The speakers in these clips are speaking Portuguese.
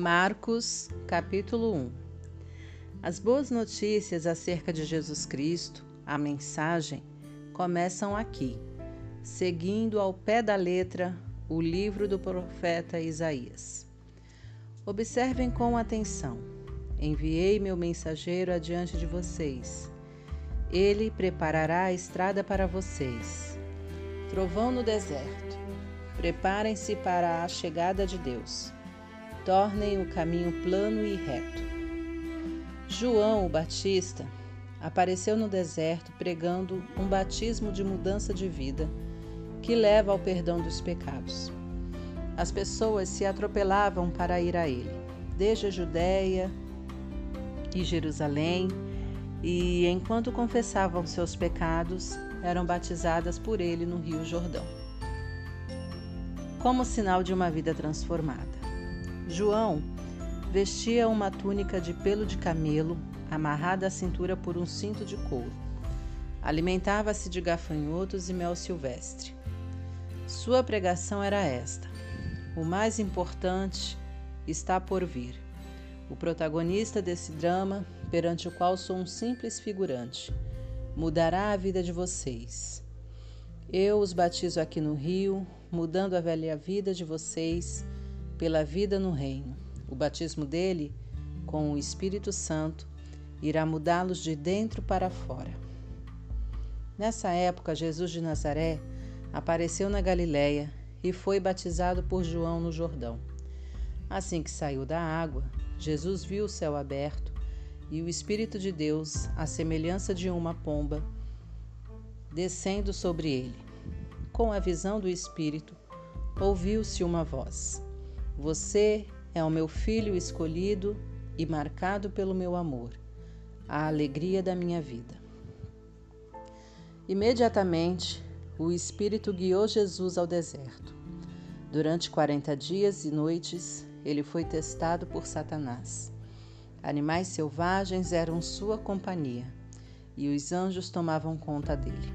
Marcos, capítulo 1 As boas notícias acerca de Jesus Cristo, a mensagem, começam aqui, seguindo ao pé da letra o livro do profeta Isaías. Observem com atenção. Enviei meu mensageiro adiante de vocês. Ele preparará a estrada para vocês. Trovão no deserto. Preparem-se para a chegada de Deus tornem o caminho plano e reto. João o Batista apareceu no deserto pregando um batismo de mudança de vida que leva ao perdão dos pecados. As pessoas se atropelavam para ir a ele, desde a Judéia e Jerusalém, e enquanto confessavam seus pecados, eram batizadas por ele no Rio Jordão, como sinal de uma vida transformada. João vestia uma túnica de pelo de camelo, amarrada à cintura por um cinto de couro. Alimentava-se de gafanhotos e mel silvestre. Sua pregação era esta: O mais importante está por vir. O protagonista desse drama, perante o qual sou um simples figurante, mudará a vida de vocês. Eu os batizo aqui no rio, mudando a velha vida de vocês pela vida no reino. O batismo dele, com o Espírito Santo, irá mudá-los de dentro para fora. Nessa época, Jesus de Nazaré apareceu na Galiléia e foi batizado por João no Jordão. Assim que saiu da água, Jesus viu o céu aberto e o Espírito de Deus, à semelhança de uma pomba, descendo sobre ele. Com a visão do Espírito, ouviu-se uma voz: você é o meu filho escolhido e marcado pelo meu amor, a alegria da minha vida. Imediatamente, o Espírito guiou Jesus ao deserto. Durante quarenta dias e noites, ele foi testado por Satanás. Animais selvagens eram sua companhia e os anjos tomavam conta dele.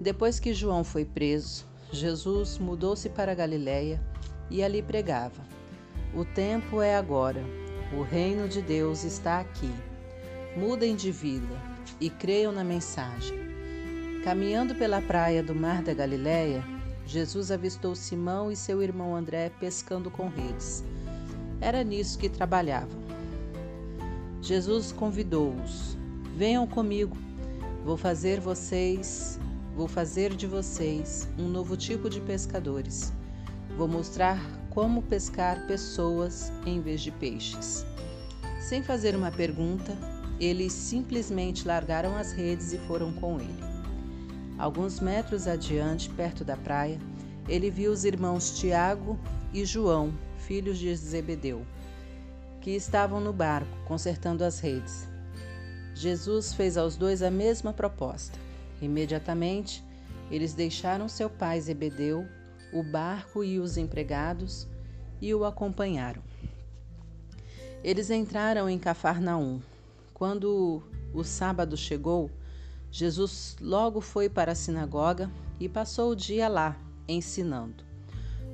Depois que João foi preso, Jesus mudou-se para Galiléia e ali pregava: O tempo é agora, o reino de Deus está aqui. Mudem de vida e creiam na mensagem. Caminhando pela praia do Mar da Galileia, Jesus avistou Simão e seu irmão André pescando com redes. Era nisso que trabalhavam. Jesus convidou-os: Venham comigo. Vou fazer vocês, vou fazer de vocês um novo tipo de pescadores. Vou mostrar como pescar pessoas em vez de peixes. Sem fazer uma pergunta, eles simplesmente largaram as redes e foram com ele. Alguns metros adiante, perto da praia, ele viu os irmãos Tiago e João, filhos de Zebedeu, que estavam no barco consertando as redes. Jesus fez aos dois a mesma proposta. Imediatamente, eles deixaram seu pai Zebedeu o barco e os empregados e o acompanharam. Eles entraram em Cafarnaum. Quando o sábado chegou, Jesus logo foi para a sinagoga e passou o dia lá, ensinando.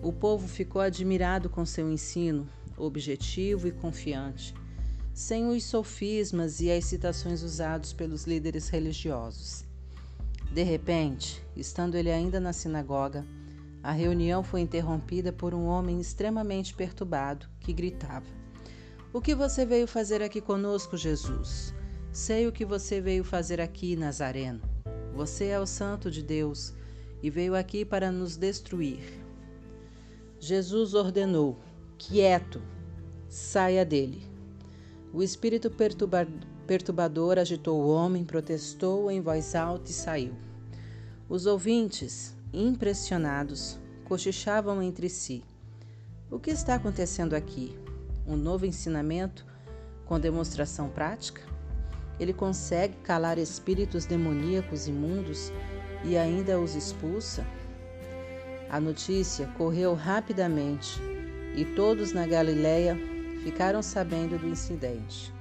O povo ficou admirado com seu ensino, objetivo e confiante, sem os sofismas e as citações usados pelos líderes religiosos. De repente, estando ele ainda na sinagoga, a reunião foi interrompida por um homem extremamente perturbado que gritava: O que você veio fazer aqui conosco, Jesus? Sei o que você veio fazer aqui, Nazareno. Você é o Santo de Deus e veio aqui para nos destruir. Jesus ordenou: Quieto, saia dele. O espírito perturbador agitou o homem, protestou em voz alta e saiu. Os ouvintes, impressionados, cochichavam entre si. O que está acontecendo aqui? Um novo ensinamento com demonstração prática? Ele consegue calar espíritos demoníacos imundos e ainda os expulsa? A notícia correu rapidamente e todos na Galiléia ficaram sabendo do incidente.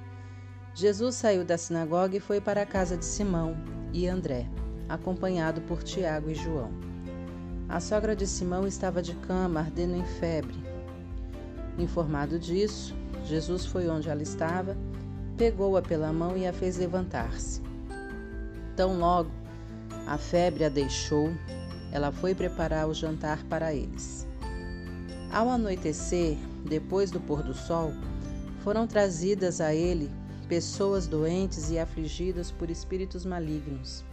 Jesus saiu da sinagoga e foi para a casa de Simão e André, acompanhado por Tiago e João. A sogra de Simão estava de cama, ardendo em febre. Informado disso, Jesus foi onde ela estava, pegou-a pela mão e a fez levantar-se. Tão logo a febre a deixou, ela foi preparar o jantar para eles. Ao anoitecer, depois do pôr do sol, foram trazidas a ele pessoas doentes e afligidas por espíritos malignos.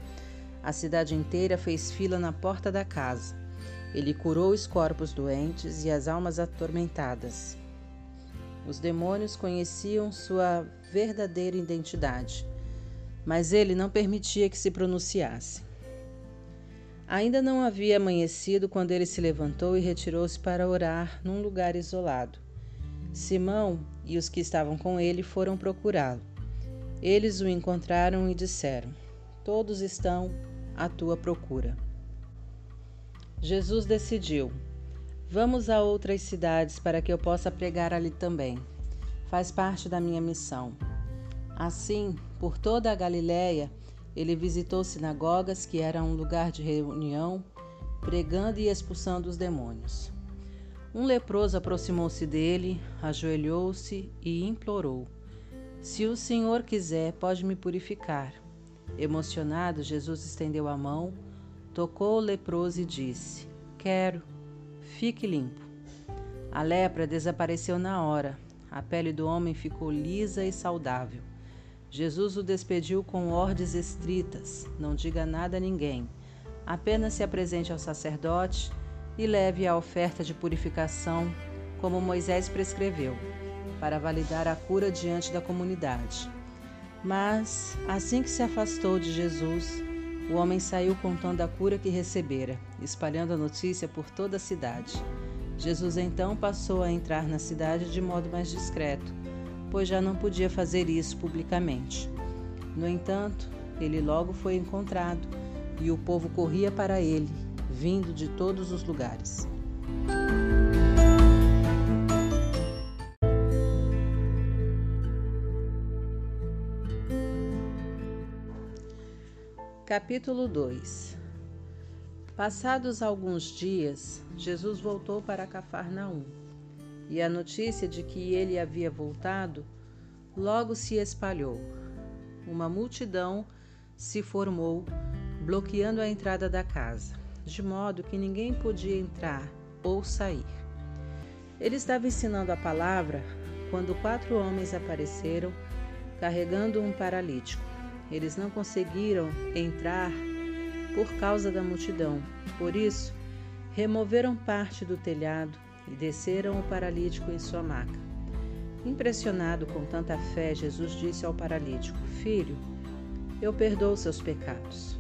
A cidade inteira fez fila na porta da casa. Ele curou os corpos doentes e as almas atormentadas. Os demônios conheciam sua verdadeira identidade, mas ele não permitia que se pronunciasse. Ainda não havia amanhecido quando ele se levantou e retirou-se para orar num lugar isolado. Simão e os que estavam com ele foram procurá-lo. Eles o encontraram e disseram: Todos estão à tua procura. Jesus decidiu: Vamos a outras cidades para que eu possa pregar ali também. Faz parte da minha missão. Assim, por toda a Galiléia, ele visitou sinagogas, que era um lugar de reunião, pregando e expulsando os demônios. Um leproso aproximou-se dele, ajoelhou-se e implorou: Se o Senhor quiser, pode me purificar. Emocionado, Jesus estendeu a mão, tocou o leproso e disse: Quero, fique limpo. A lepra desapareceu na hora, a pele do homem ficou lisa e saudável. Jesus o despediu com ordens estritas: não diga nada a ninguém, apenas se apresente ao sacerdote e leve a oferta de purificação, como Moisés prescreveu, para validar a cura diante da comunidade. Mas, assim que se afastou de Jesus, o homem saiu contando a cura que recebera, espalhando a notícia por toda a cidade. Jesus então passou a entrar na cidade de modo mais discreto, pois já não podia fazer isso publicamente. No entanto, ele logo foi encontrado e o povo corria para ele vindo de todos os lugares. Capítulo 2 Passados alguns dias, Jesus voltou para Cafarnaum, e a notícia de que ele havia voltado logo se espalhou. Uma multidão se formou, bloqueando a entrada da casa de modo que ninguém podia entrar ou sair. Ele estava ensinando a palavra quando quatro homens apareceram carregando um paralítico. Eles não conseguiram entrar por causa da multidão, por isso, removeram parte do telhado e desceram o paralítico em sua maca. Impressionado com tanta fé, Jesus disse ao paralítico: Filho, eu perdoo seus pecados.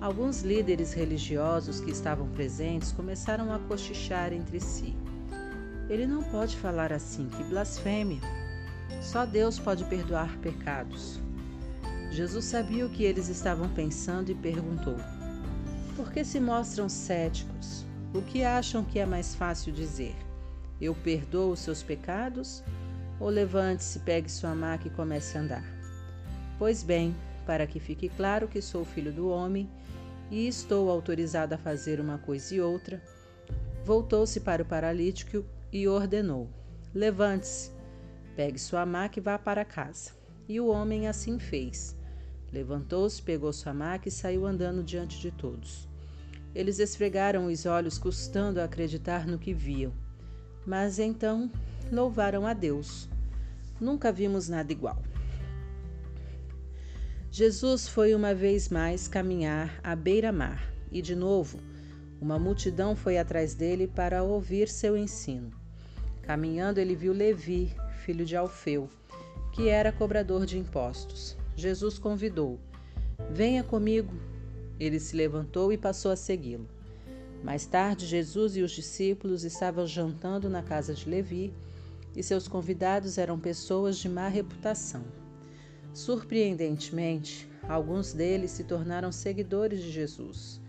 Alguns líderes religiosos que estavam presentes começaram a cochichar entre si. Ele não pode falar assim, que blasfêmia! Só Deus pode perdoar pecados. Jesus sabia o que eles estavam pensando e perguntou: Por que se mostram céticos? O que acham que é mais fácil dizer? Eu perdoo os seus pecados? Ou levante-se, pegue sua maca e comece a andar? Pois bem, para que fique claro que sou filho do homem e estou autorizado a fazer uma coisa e outra, voltou-se para o paralítico e ordenou: Levante-se, pegue sua maca e vá para casa. E o homem assim fez. Levantou-se, pegou sua maca e saiu andando diante de todos. Eles esfregaram os olhos, custando a acreditar no que viam. Mas então louvaram a Deus. Nunca vimos nada igual. Jesus foi uma vez mais caminhar à beira-mar e, de novo, uma multidão foi atrás dele para ouvir seu ensino. Caminhando, ele viu Levi, filho de Alfeu, que era cobrador de impostos. Jesus convidou: Venha comigo. Ele se levantou e passou a segui-lo. Mais tarde, Jesus e os discípulos estavam jantando na casa de Levi e seus convidados eram pessoas de má reputação. Surpreendentemente, alguns deles se tornaram seguidores de Jesus.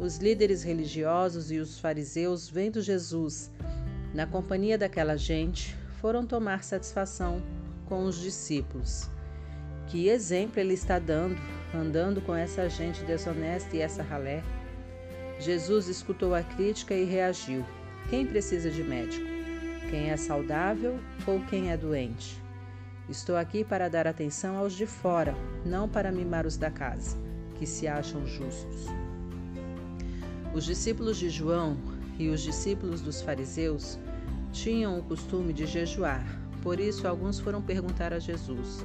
Os líderes religiosos e os fariseus, vendo Jesus na companhia daquela gente, foram tomar satisfação com os discípulos. Que exemplo ele está dando, andando com essa gente desonesta e essa ralé? Jesus escutou a crítica e reagiu: Quem precisa de médico? quem é saudável ou quem é doente. Estou aqui para dar atenção aos de fora, não para mimar os da casa, que se acham justos. Os discípulos de João e os discípulos dos fariseus tinham o costume de jejuar, por isso alguns foram perguntar a Jesus: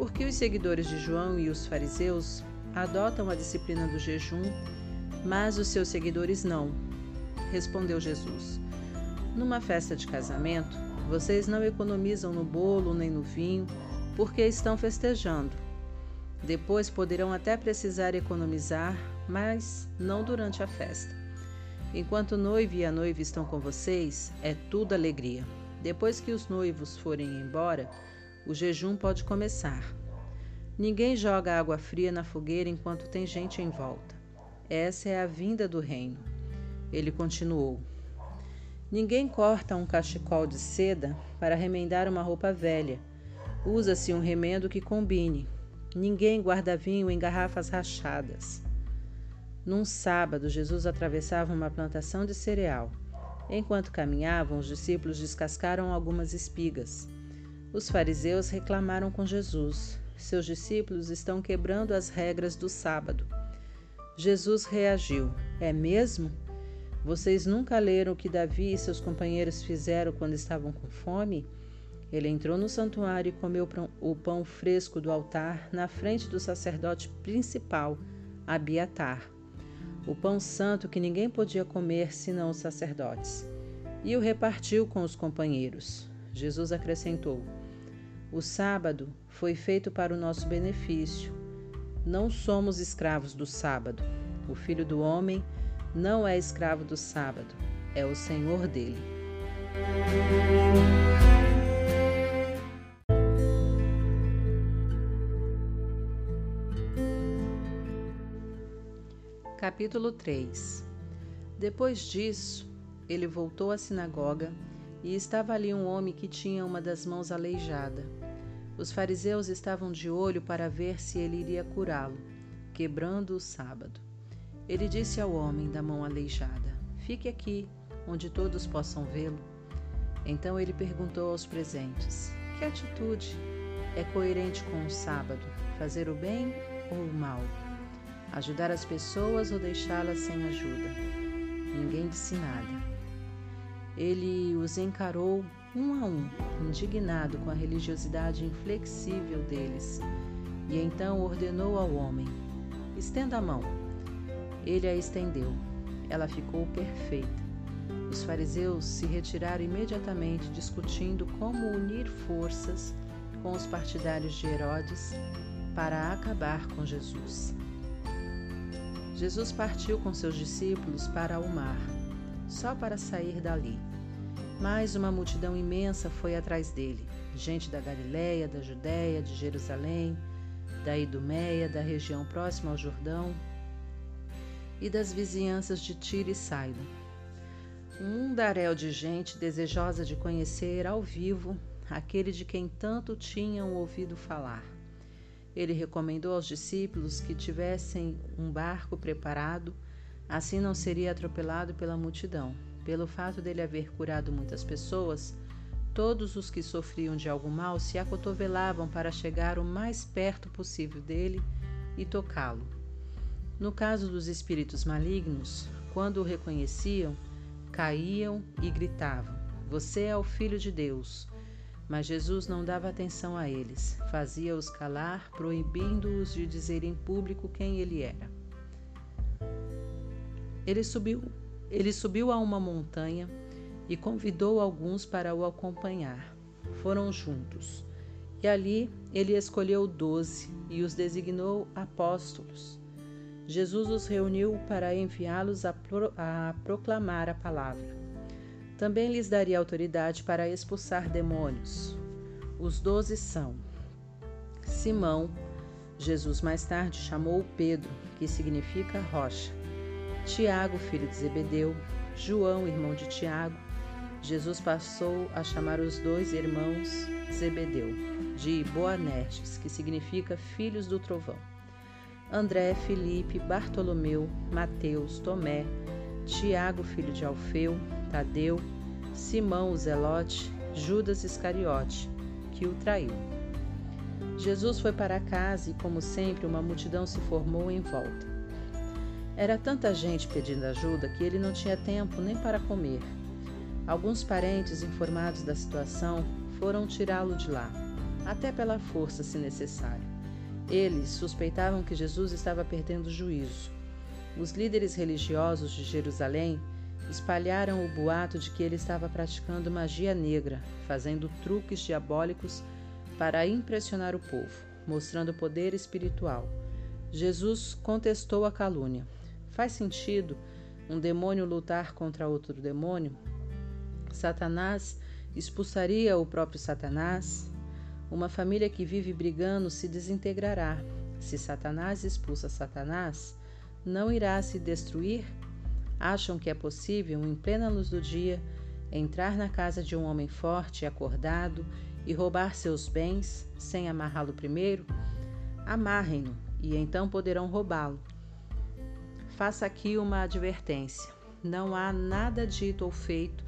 por que os seguidores de João e os fariseus adotam a disciplina do jejum, mas os seus seguidores não? Respondeu Jesus: Numa festa de casamento, vocês não economizam no bolo nem no vinho, porque estão festejando. Depois poderão até precisar economizar, mas não durante a festa. Enquanto o noivo e a noiva estão com vocês, é tudo alegria. Depois que os noivos forem embora, o jejum pode começar. Ninguém joga água fria na fogueira enquanto tem gente em volta. Essa é a vinda do reino. Ele continuou: Ninguém corta um cachecol de seda para remendar uma roupa velha. Usa-se um remendo que combine. Ninguém guarda vinho em garrafas rachadas. Num sábado, Jesus atravessava uma plantação de cereal. Enquanto caminhavam, os discípulos descascaram algumas espigas. Os fariseus reclamaram com Jesus: Seus discípulos estão quebrando as regras do sábado. Jesus reagiu: É mesmo? Vocês nunca leram o que Davi e seus companheiros fizeram quando estavam com fome? Ele entrou no santuário e comeu o pão fresco do altar na frente do sacerdote principal, Abiatar o pão santo que ninguém podia comer senão os sacerdotes, e o repartiu com os companheiros. Jesus acrescentou: O sábado foi feito para o nosso benefício. Não somos escravos do sábado. O filho do homem não é escravo do sábado, é o Senhor dele. Capítulo 3 Depois disso, ele voltou à sinagoga e estava ali um homem que tinha uma das mãos aleijada. Os fariseus estavam de olho para ver se ele iria curá-lo, quebrando o sábado. Ele disse ao homem da mão aleijada: Fique aqui, onde todos possam vê-lo. Então ele perguntou aos presentes: Que atitude é coerente com o sábado? Fazer o bem ou o mal? Ajudar as pessoas ou deixá-las sem ajuda? Ninguém disse nada. Ele os encarou um a um, indignado com a religiosidade inflexível deles, e então ordenou ao homem: Estenda a mão. Ele a estendeu. Ela ficou perfeita. Os fariseus se retiraram imediatamente, discutindo como unir forças com os partidários de Herodes para acabar com Jesus. Jesus partiu com seus discípulos para o mar, só para sair dali. Mas uma multidão imensa foi atrás dele, gente da Galiléia, da Judéia, de Jerusalém, da Idumeia, da região próxima ao Jordão e das vizinhanças de Tiro e Saida. Um mundaréu de gente desejosa de conhecer ao vivo aquele de quem tanto tinham ouvido falar. Ele recomendou aos discípulos que tivessem um barco preparado, assim não seria atropelado pela multidão. Pelo fato dele haver curado muitas pessoas, todos os que sofriam de algum mal se acotovelavam para chegar o mais perto possível dele e tocá-lo. No caso dos espíritos malignos, quando o reconheciam, caíam e gritavam: Você é o Filho de Deus. Mas Jesus não dava atenção a eles, fazia-os calar, proibindo-os de dizer em público quem ele era. Ele subiu, ele subiu a uma montanha e convidou alguns para o acompanhar. Foram juntos. E ali ele escolheu doze e os designou apóstolos. Jesus os reuniu para enviá-los a, pro, a proclamar a palavra também lhes daria autoridade para expulsar demônios. Os doze são Simão, Jesus mais tarde chamou Pedro, que significa rocha, Tiago, filho de Zebedeu, João, irmão de Tiago. Jesus passou a chamar os dois irmãos Zebedeu, de Boanerges, que significa filhos do trovão. André, Felipe, Bartolomeu, Mateus, Tomé, Tiago, filho de Alfeu, Tadeu, Simão o Zelote, Judas Iscariote, que o traiu. Jesus foi para casa e, como sempre, uma multidão se formou em volta. Era tanta gente pedindo ajuda que ele não tinha tempo nem para comer. Alguns parentes, informados da situação, foram tirá-lo de lá, até pela força, se necessário. Eles suspeitavam que Jesus estava perdendo o juízo. Os líderes religiosos de Jerusalém espalharam o boato de que ele estava praticando magia negra, fazendo truques diabólicos para impressionar o povo, mostrando poder espiritual. Jesus contestou a calúnia. Faz sentido um demônio lutar contra outro demônio? Satanás expulsaria o próprio Satanás? Uma família que vive brigando se desintegrará. Se Satanás expulsa Satanás, não irá se destruir? Acham que é possível, em plena luz do dia, entrar na casa de um homem forte e acordado e roubar seus bens sem amarrá-lo primeiro? Amarrem-no e então poderão roubá-lo. Faça aqui uma advertência: não há nada dito ou feito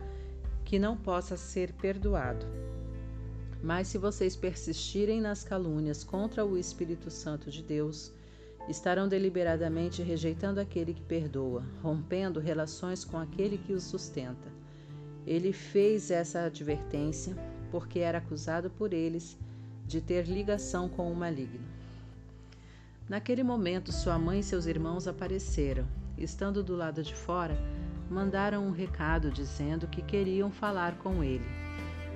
que não possa ser perdoado. Mas se vocês persistirem nas calúnias contra o Espírito Santo de Deus, estarão deliberadamente rejeitando aquele que perdoa, rompendo relações com aquele que os sustenta. Ele fez essa advertência porque era acusado por eles de ter ligação com o maligno. Naquele momento, sua mãe e seus irmãos apareceram. Estando do lado de fora, mandaram um recado dizendo que queriam falar com ele.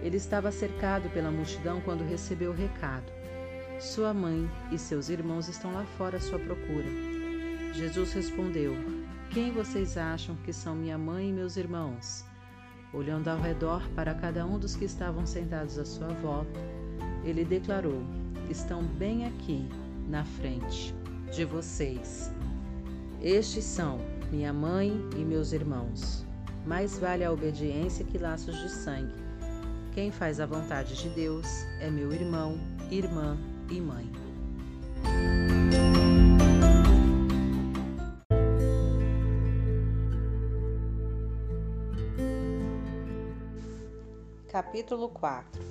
Ele estava cercado pela multidão quando recebeu o recado. Sua mãe e seus irmãos estão lá fora à sua procura. Jesus respondeu: Quem vocês acham que são minha mãe e meus irmãos? Olhando ao redor para cada um dos que estavam sentados à sua volta, ele declarou: Estão bem aqui, na frente de vocês. Estes são minha mãe e meus irmãos. Mais vale a obediência que laços de sangue. Quem faz a vontade de Deus é meu irmão, irmã e mãe. Capítulo 4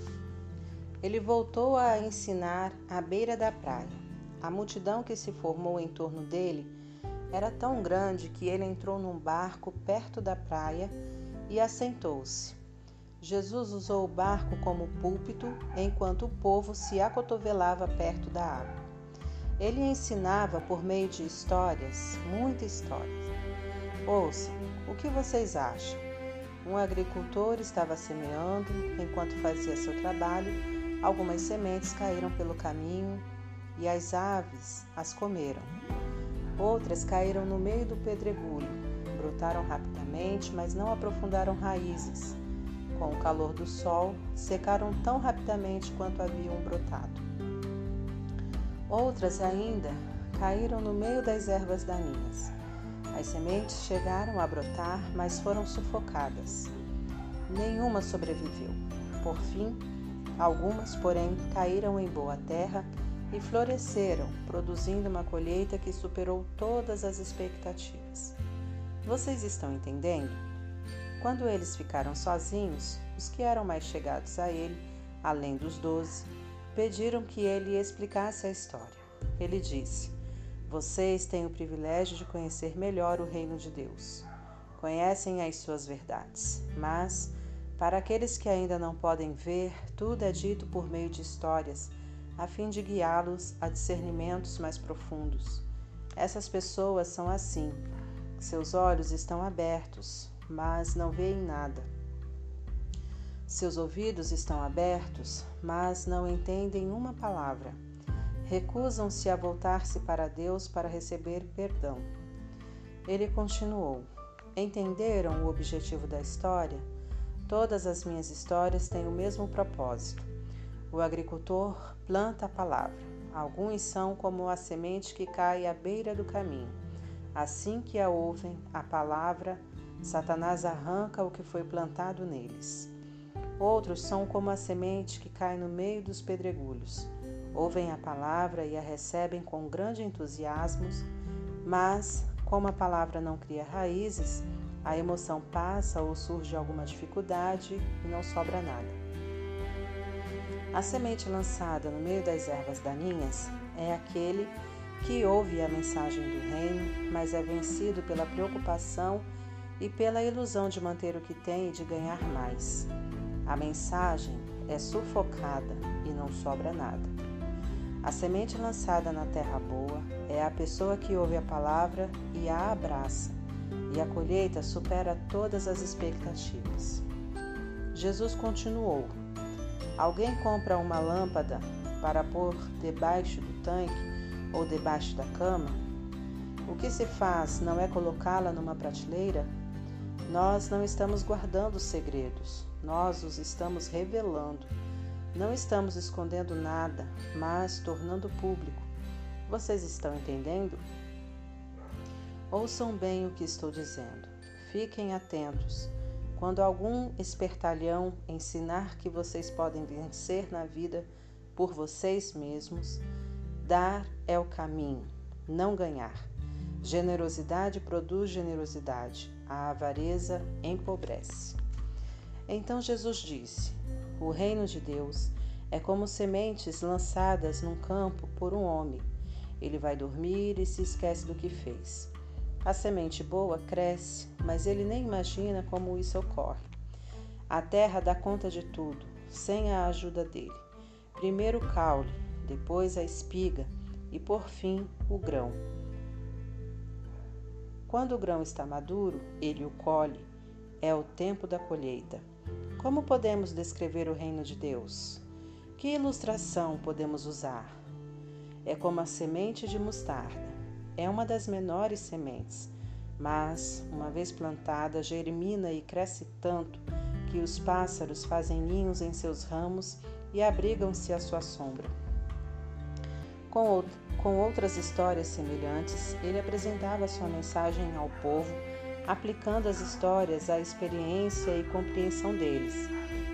Ele voltou a ensinar à beira da praia. A multidão que se formou em torno dele era tão grande que ele entrou num barco perto da praia e assentou-se. Jesus usou o barco como púlpito enquanto o povo se acotovelava perto da água. Ele ensinava por meio de histórias, muitas histórias. Ouçam, o que vocês acham? Um agricultor estava semeando, enquanto fazia seu trabalho, algumas sementes caíram pelo caminho e as aves as comeram. Outras caíram no meio do pedregulho, brotaram rapidamente, mas não aprofundaram raízes com o calor do sol, secaram tão rapidamente quanto haviam brotado. Outras ainda caíram no meio das ervas daninhas. As sementes chegaram a brotar, mas foram sufocadas. Nenhuma sobreviveu. Por fim, algumas, porém, caíram em boa terra e floresceram, produzindo uma colheita que superou todas as expectativas. Vocês estão entendendo? Quando eles ficaram sozinhos, os que eram mais chegados a ele, além dos doze, pediram que ele explicasse a história. Ele disse: Vocês têm o privilégio de conhecer melhor o reino de Deus. Conhecem as suas verdades, mas, para aqueles que ainda não podem ver, tudo é dito por meio de histórias, a fim de guiá-los a discernimentos mais profundos. Essas pessoas são assim. Seus olhos estão abertos, mas não veem nada. Seus ouvidos estão abertos, mas não entendem uma palavra. Recusam-se a voltar-se para Deus para receber perdão. Ele continuou: Entenderam o objetivo da história? Todas as minhas histórias têm o mesmo propósito. O agricultor planta a palavra. Alguns são como a semente que cai à beira do caminho. Assim que a ouvem, a palavra Satanás arranca o que foi plantado neles. Outros são como a semente que cai no meio dos pedregulhos. Ouvem a palavra e a recebem com grande entusiasmo, mas, como a palavra não cria raízes, a emoção passa ou surge alguma dificuldade e não sobra nada. A semente lançada no meio das ervas daninhas é aquele que ouve a mensagem do reino, mas é vencido pela preocupação e pela ilusão de manter o que tem e de ganhar mais. A mensagem é sufocada e não sobra nada. A semente lançada na terra boa é a pessoa que ouve a palavra e a abraça, e a colheita supera todas as expectativas. Jesus continuou: Alguém compra uma lâmpada para pôr debaixo do tanque ou debaixo da cama? O que se faz não é colocá-la numa prateleira? Nós não estamos guardando segredos, nós os estamos revelando. Não estamos escondendo nada, mas tornando público. Vocês estão entendendo? Ouçam bem o que estou dizendo. Fiquem atentos. Quando algum espertalhão ensinar que vocês podem vencer na vida por vocês mesmos, dar é o caminho, não ganhar. Generosidade produz generosidade, a avareza empobrece. Então Jesus disse: o reino de Deus é como sementes lançadas num campo por um homem. Ele vai dormir e se esquece do que fez. A semente boa cresce, mas ele nem imagina como isso ocorre. A terra dá conta de tudo, sem a ajuda dele. Primeiro o caule, depois a espiga e por fim o grão. Quando o grão está maduro, ele o colhe. É o tempo da colheita. Como podemos descrever o reino de Deus? Que ilustração podemos usar? É como a semente de mostarda. É uma das menores sementes, mas, uma vez plantada, germina e cresce tanto que os pássaros fazem ninhos em seus ramos e abrigam-se à sua sombra. Com, com outras histórias semelhantes, ele apresentava sua mensagem ao povo aplicando as histórias à experiência e compreensão deles.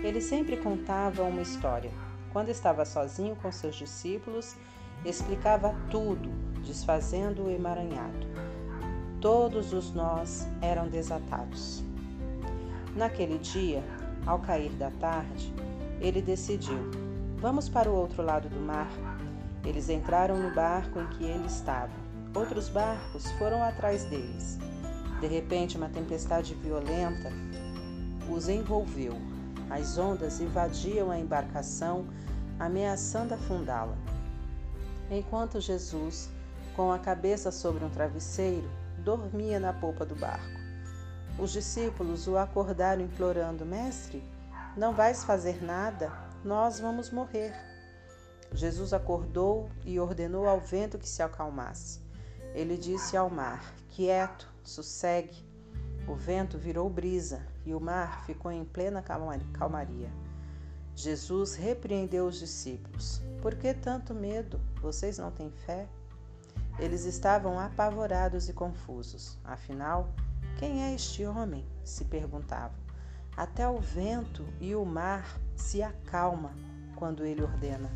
Ele sempre contava uma história. Quando estava sozinho com seus discípulos, explicava tudo, desfazendo o emaranhado. Todos os nós eram desatados. Naquele dia, ao cair da tarde, ele decidiu: vamos para o outro lado do mar. Eles entraram no barco em que ele estava. Outros barcos foram atrás deles. De repente, uma tempestade violenta os envolveu. As ondas invadiam a embarcação, ameaçando afundá-la. Enquanto Jesus, com a cabeça sobre um travesseiro, dormia na polpa do barco. Os discípulos o acordaram, implorando: Mestre, não vais fazer nada? Nós vamos morrer. Jesus acordou e ordenou ao vento que se acalmasse. Ele disse ao mar: Quieto, sossegue. O vento virou brisa e o mar ficou em plena calmaria. Jesus repreendeu os discípulos: Por que tanto medo? Vocês não têm fé? Eles estavam apavorados e confusos. Afinal, quem é este homem? se perguntavam. Até o vento e o mar se acalma quando ele ordena.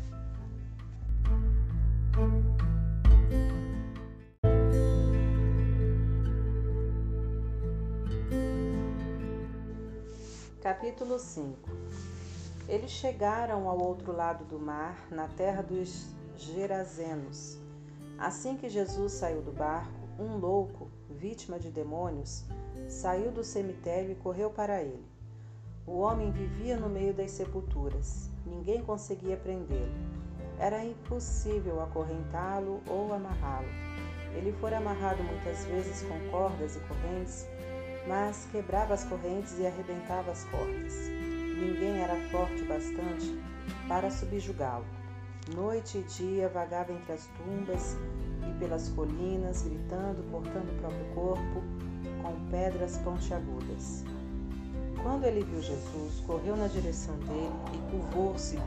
Capítulo 5 Eles chegaram ao outro lado do mar, na terra dos Gerazenos. Assim que Jesus saiu do barco, um louco, vítima de demônios, saiu do cemitério e correu para ele. O homem vivia no meio das sepulturas. Ninguém conseguia prendê-lo. Era impossível acorrentá-lo ou amarrá-lo. Ele fora amarrado muitas vezes com cordas e correntes mas quebrava as correntes e arrebentava as portas. Ninguém era forte bastante para subjugá-lo. Noite e dia vagava entre as tumbas e pelas colinas, gritando, cortando o próprio corpo com pedras pontiagudas. Quando ele viu Jesus, correu na direção dele e curvou-se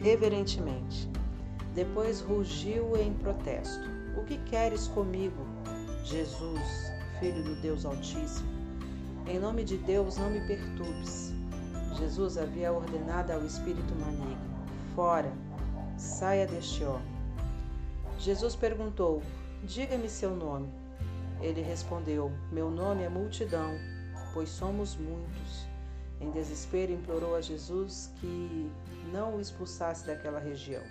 reverentemente. Depois rugiu em protesto: O que queres comigo, Jesus, filho do Deus Altíssimo? Em nome de Deus, não me perturbes. Jesus havia ordenado ao espírito maligno: Fora, saia deste homem. Jesus perguntou: Diga-me seu nome. Ele respondeu: Meu nome é multidão, pois somos muitos. Em desespero, implorou a Jesus que não o expulsasse daquela região.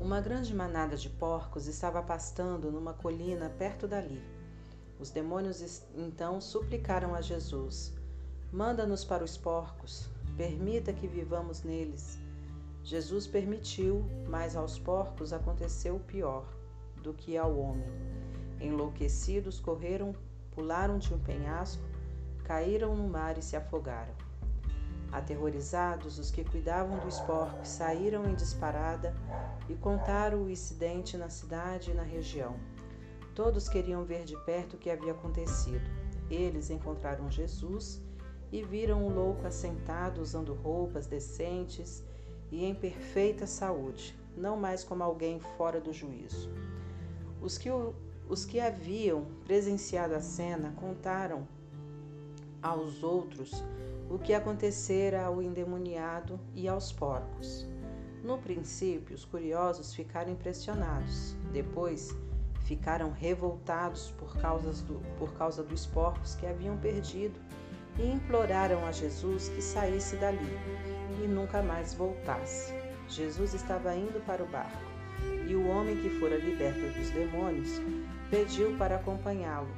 Uma grande manada de porcos estava pastando numa colina perto dali. Os demônios então suplicaram a Jesus: Manda-nos para os porcos, permita que vivamos neles. Jesus permitiu, mas aos porcos aconteceu o pior do que ao homem. Enlouquecidos, correram, pularam de um penhasco, caíram no mar e se afogaram. Aterrorizados, os que cuidavam dos porcos saíram em disparada e contaram o incidente na cidade e na região. Todos queriam ver de perto o que havia acontecido. Eles encontraram Jesus e viram o louco assentado usando roupas decentes e em perfeita saúde, não mais como alguém fora do juízo. Os que, o, os que haviam presenciado a cena contaram aos outros o que acontecera ao endemoniado e aos porcos. No princípio, os curiosos ficaram impressionados. Depois, ficaram revoltados por causa, do, por causa dos porcos que haviam perdido e imploraram a Jesus que saísse dali e nunca mais voltasse. Jesus estava indo para o barco e o homem que fora liberto dos demônios pediu para acompanhá-lo,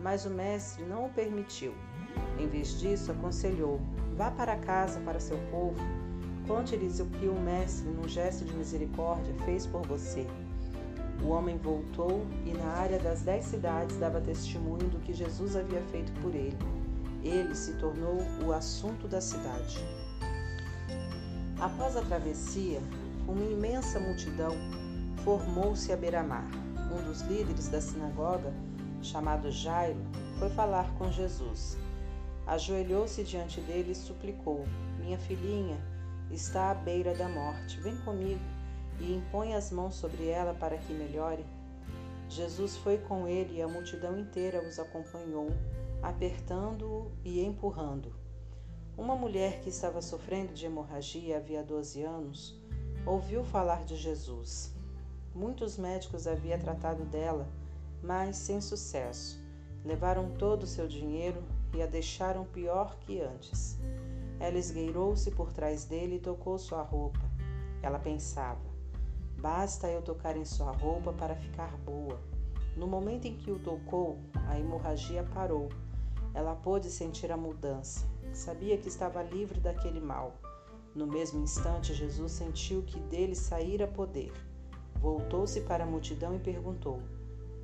mas o mestre não o permitiu. Em vez disso, aconselhou: vá para casa para seu povo, conte-lhes o que o mestre, num gesto de misericórdia, fez por você. O homem voltou e, na área das dez cidades, dava testemunho do que Jesus havia feito por ele. Ele se tornou o assunto da cidade. Após a travessia, uma imensa multidão formou-se à beira-mar. Um dos líderes da sinagoga, chamado Jairo, foi falar com Jesus. Ajoelhou-se diante dele e suplicou: Minha filhinha está à beira da morte. Vem comigo e impõe as mãos sobre ela para que melhore. Jesus foi com ele e a multidão inteira os acompanhou, apertando-o e empurrando. Uma mulher que estava sofrendo de hemorragia havia 12 anos ouviu falar de Jesus. Muitos médicos haviam tratado dela, mas sem sucesso. Levaram todo o seu dinheiro e a deixaram pior que antes. Ela esgueirou-se por trás dele e tocou sua roupa. Ela pensava: basta eu tocar em sua roupa para ficar boa. No momento em que o tocou, a hemorragia parou. Ela pôde sentir a mudança sabia que estava livre daquele mal. No mesmo instante, Jesus sentiu que dele saíra poder. Voltou-se para a multidão e perguntou: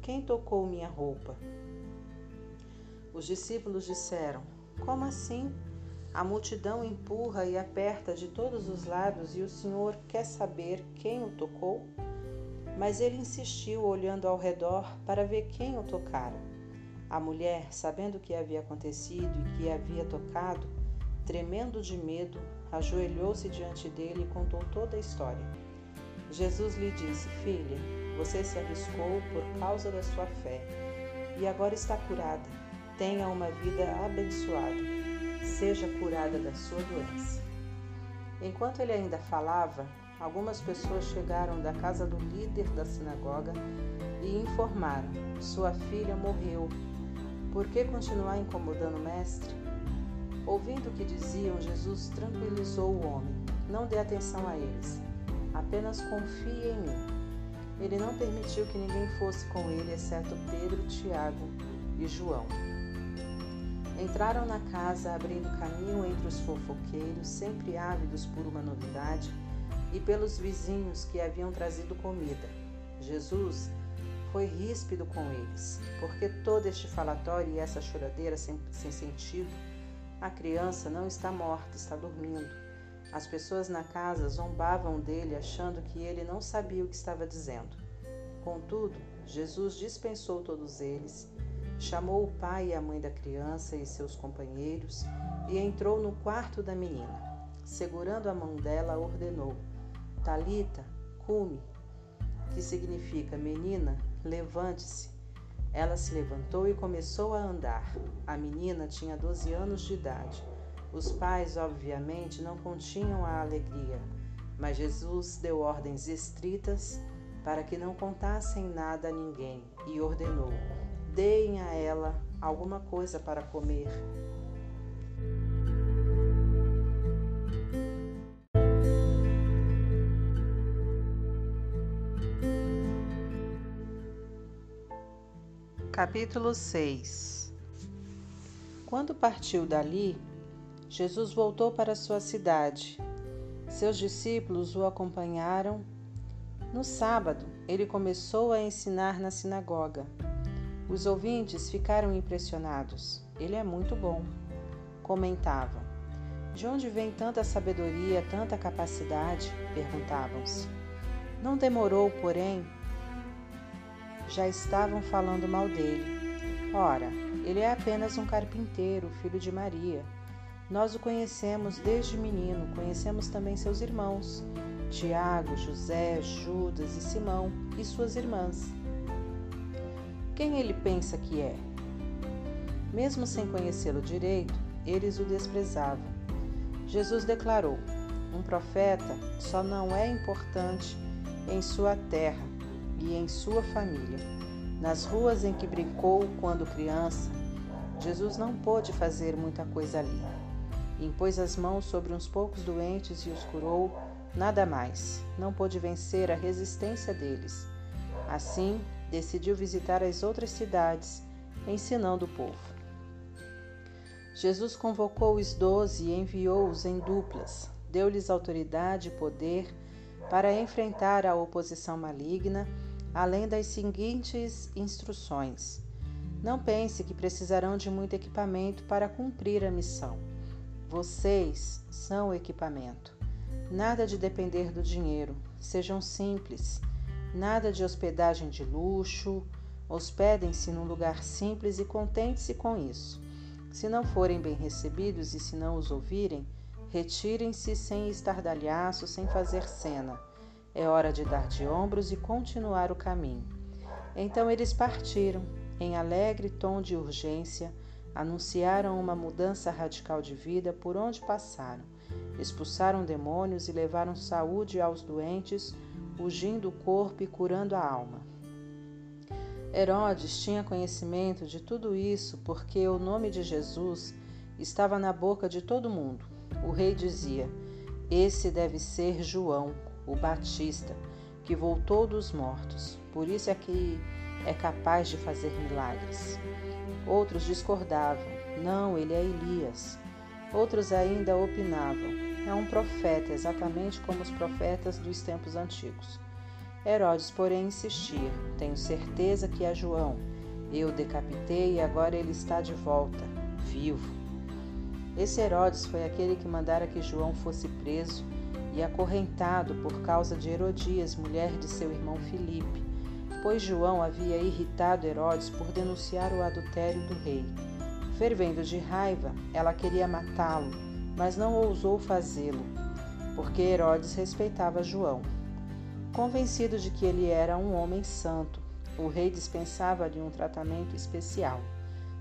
Quem tocou minha roupa? Os discípulos disseram: Como assim? A multidão empurra e aperta de todos os lados e o Senhor quer saber quem o tocou? Mas ele insistiu, olhando ao redor para ver quem o tocara. A mulher, sabendo o que havia acontecido e que havia tocado, tremendo de medo, ajoelhou-se diante dele e contou toda a história. Jesus lhe disse: Filha, você se arriscou por causa da sua fé e agora está curada. Tenha uma vida abençoada. Seja curada da sua doença. Enquanto ele ainda falava, algumas pessoas chegaram da casa do líder da sinagoga e informaram: Sua filha morreu por que continuar incomodando o mestre? Ouvindo o que diziam, Jesus tranquilizou o homem. Não dê atenção a eles. Apenas confie em mim. Ele não permitiu que ninguém fosse com ele, exceto Pedro, Tiago e João. Entraram na casa, abrindo caminho entre os fofoqueiros, sempre ávidos por uma novidade, e pelos vizinhos que haviam trazido comida. Jesus foi ríspido com eles, porque todo este falatório e essa choradeira sem, sem sentido, a criança não está morta, está dormindo. As pessoas na casa zombavam dele, achando que ele não sabia o que estava dizendo. Contudo, Jesus dispensou todos eles, chamou o pai e a mãe da criança e seus companheiros e entrou no quarto da menina. Segurando a mão dela, ordenou: Talita, cume, que significa menina, Levante-se. Ela se levantou e começou a andar. A menina tinha 12 anos de idade. Os pais, obviamente, não continham a alegria, mas Jesus deu ordens estritas para que não contassem nada a ninguém e ordenou: deem a ela alguma coisa para comer. Capítulo 6 Quando partiu dali, Jesus voltou para sua cidade. Seus discípulos o acompanharam. No sábado, ele começou a ensinar na sinagoga. Os ouvintes ficaram impressionados. Ele é muito bom. Comentavam. De onde vem tanta sabedoria, tanta capacidade? perguntavam-se. Não demorou, porém, já estavam falando mal dele. Ora, ele é apenas um carpinteiro, filho de Maria. Nós o conhecemos desde menino, conhecemos também seus irmãos, Tiago, José, Judas e Simão e suas irmãs. Quem ele pensa que é? Mesmo sem conhecê-lo direito, eles o desprezavam. Jesus declarou: Um profeta só não é importante em sua terra, e em sua família. Nas ruas em que brincou quando criança, Jesus não pôde fazer muita coisa ali. Impôs as mãos sobre uns poucos doentes e os curou, nada mais. Não pôde vencer a resistência deles. Assim, decidiu visitar as outras cidades, ensinando o povo. Jesus convocou os doze e enviou-os em duplas. Deu-lhes autoridade e poder para enfrentar a oposição maligna além das seguintes instruções. Não pense que precisarão de muito equipamento para cumprir a missão. Vocês são o equipamento. Nada de depender do dinheiro. Sejam simples. Nada de hospedagem de luxo. Hospedem-se num lugar simples e contente-se com isso. Se não forem bem recebidos e se não os ouvirem, retirem-se sem estardalhaço, sem fazer cena é hora de dar de ombros e continuar o caminho. Então eles partiram, em alegre tom de urgência, anunciaram uma mudança radical de vida por onde passaram. Expulsaram demônios e levaram saúde aos doentes, ungindo o corpo e curando a alma. Herodes tinha conhecimento de tudo isso porque o nome de Jesus estava na boca de todo mundo. O rei dizia: Esse deve ser João, o Batista, que voltou dos mortos. Por isso é que é capaz de fazer milagres. Outros discordavam. Não, ele é Elias. Outros ainda opinavam. É um profeta, exatamente como os profetas dos tempos antigos. Herodes, porém, insistia: Tenho certeza que é João. Eu decapitei e agora ele está de volta, vivo. Esse Herodes foi aquele que mandara que João fosse preso e acorrentado por causa de Herodias, mulher de seu irmão Filipe, pois João havia irritado Herodes por denunciar o adultério do rei. Fervendo de raiva, ela queria matá-lo, mas não ousou fazê-lo, porque Herodes respeitava João. Convencido de que ele era um homem santo, o rei dispensava-lhe um tratamento especial.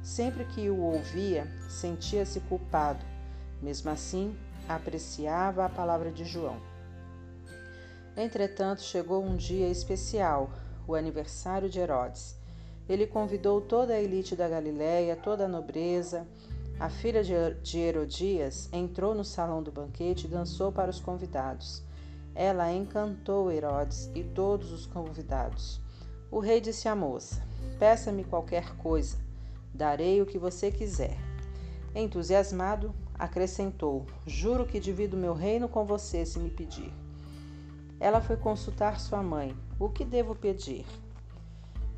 Sempre que o ouvia, sentia-se culpado. Mesmo assim, apreciava a palavra de João. Entretanto, chegou um dia especial, o aniversário de Herodes. Ele convidou toda a elite da Galiléia, toda a nobreza. A filha de Herodias entrou no salão do banquete e dançou para os convidados. Ela encantou Herodes e todos os convidados. O rei disse à moça: Peça-me qualquer coisa, darei o que você quiser. Entusiasmado, acrescentou: Juro que divido meu reino com você se me pedir. Ela foi consultar sua mãe. O que devo pedir?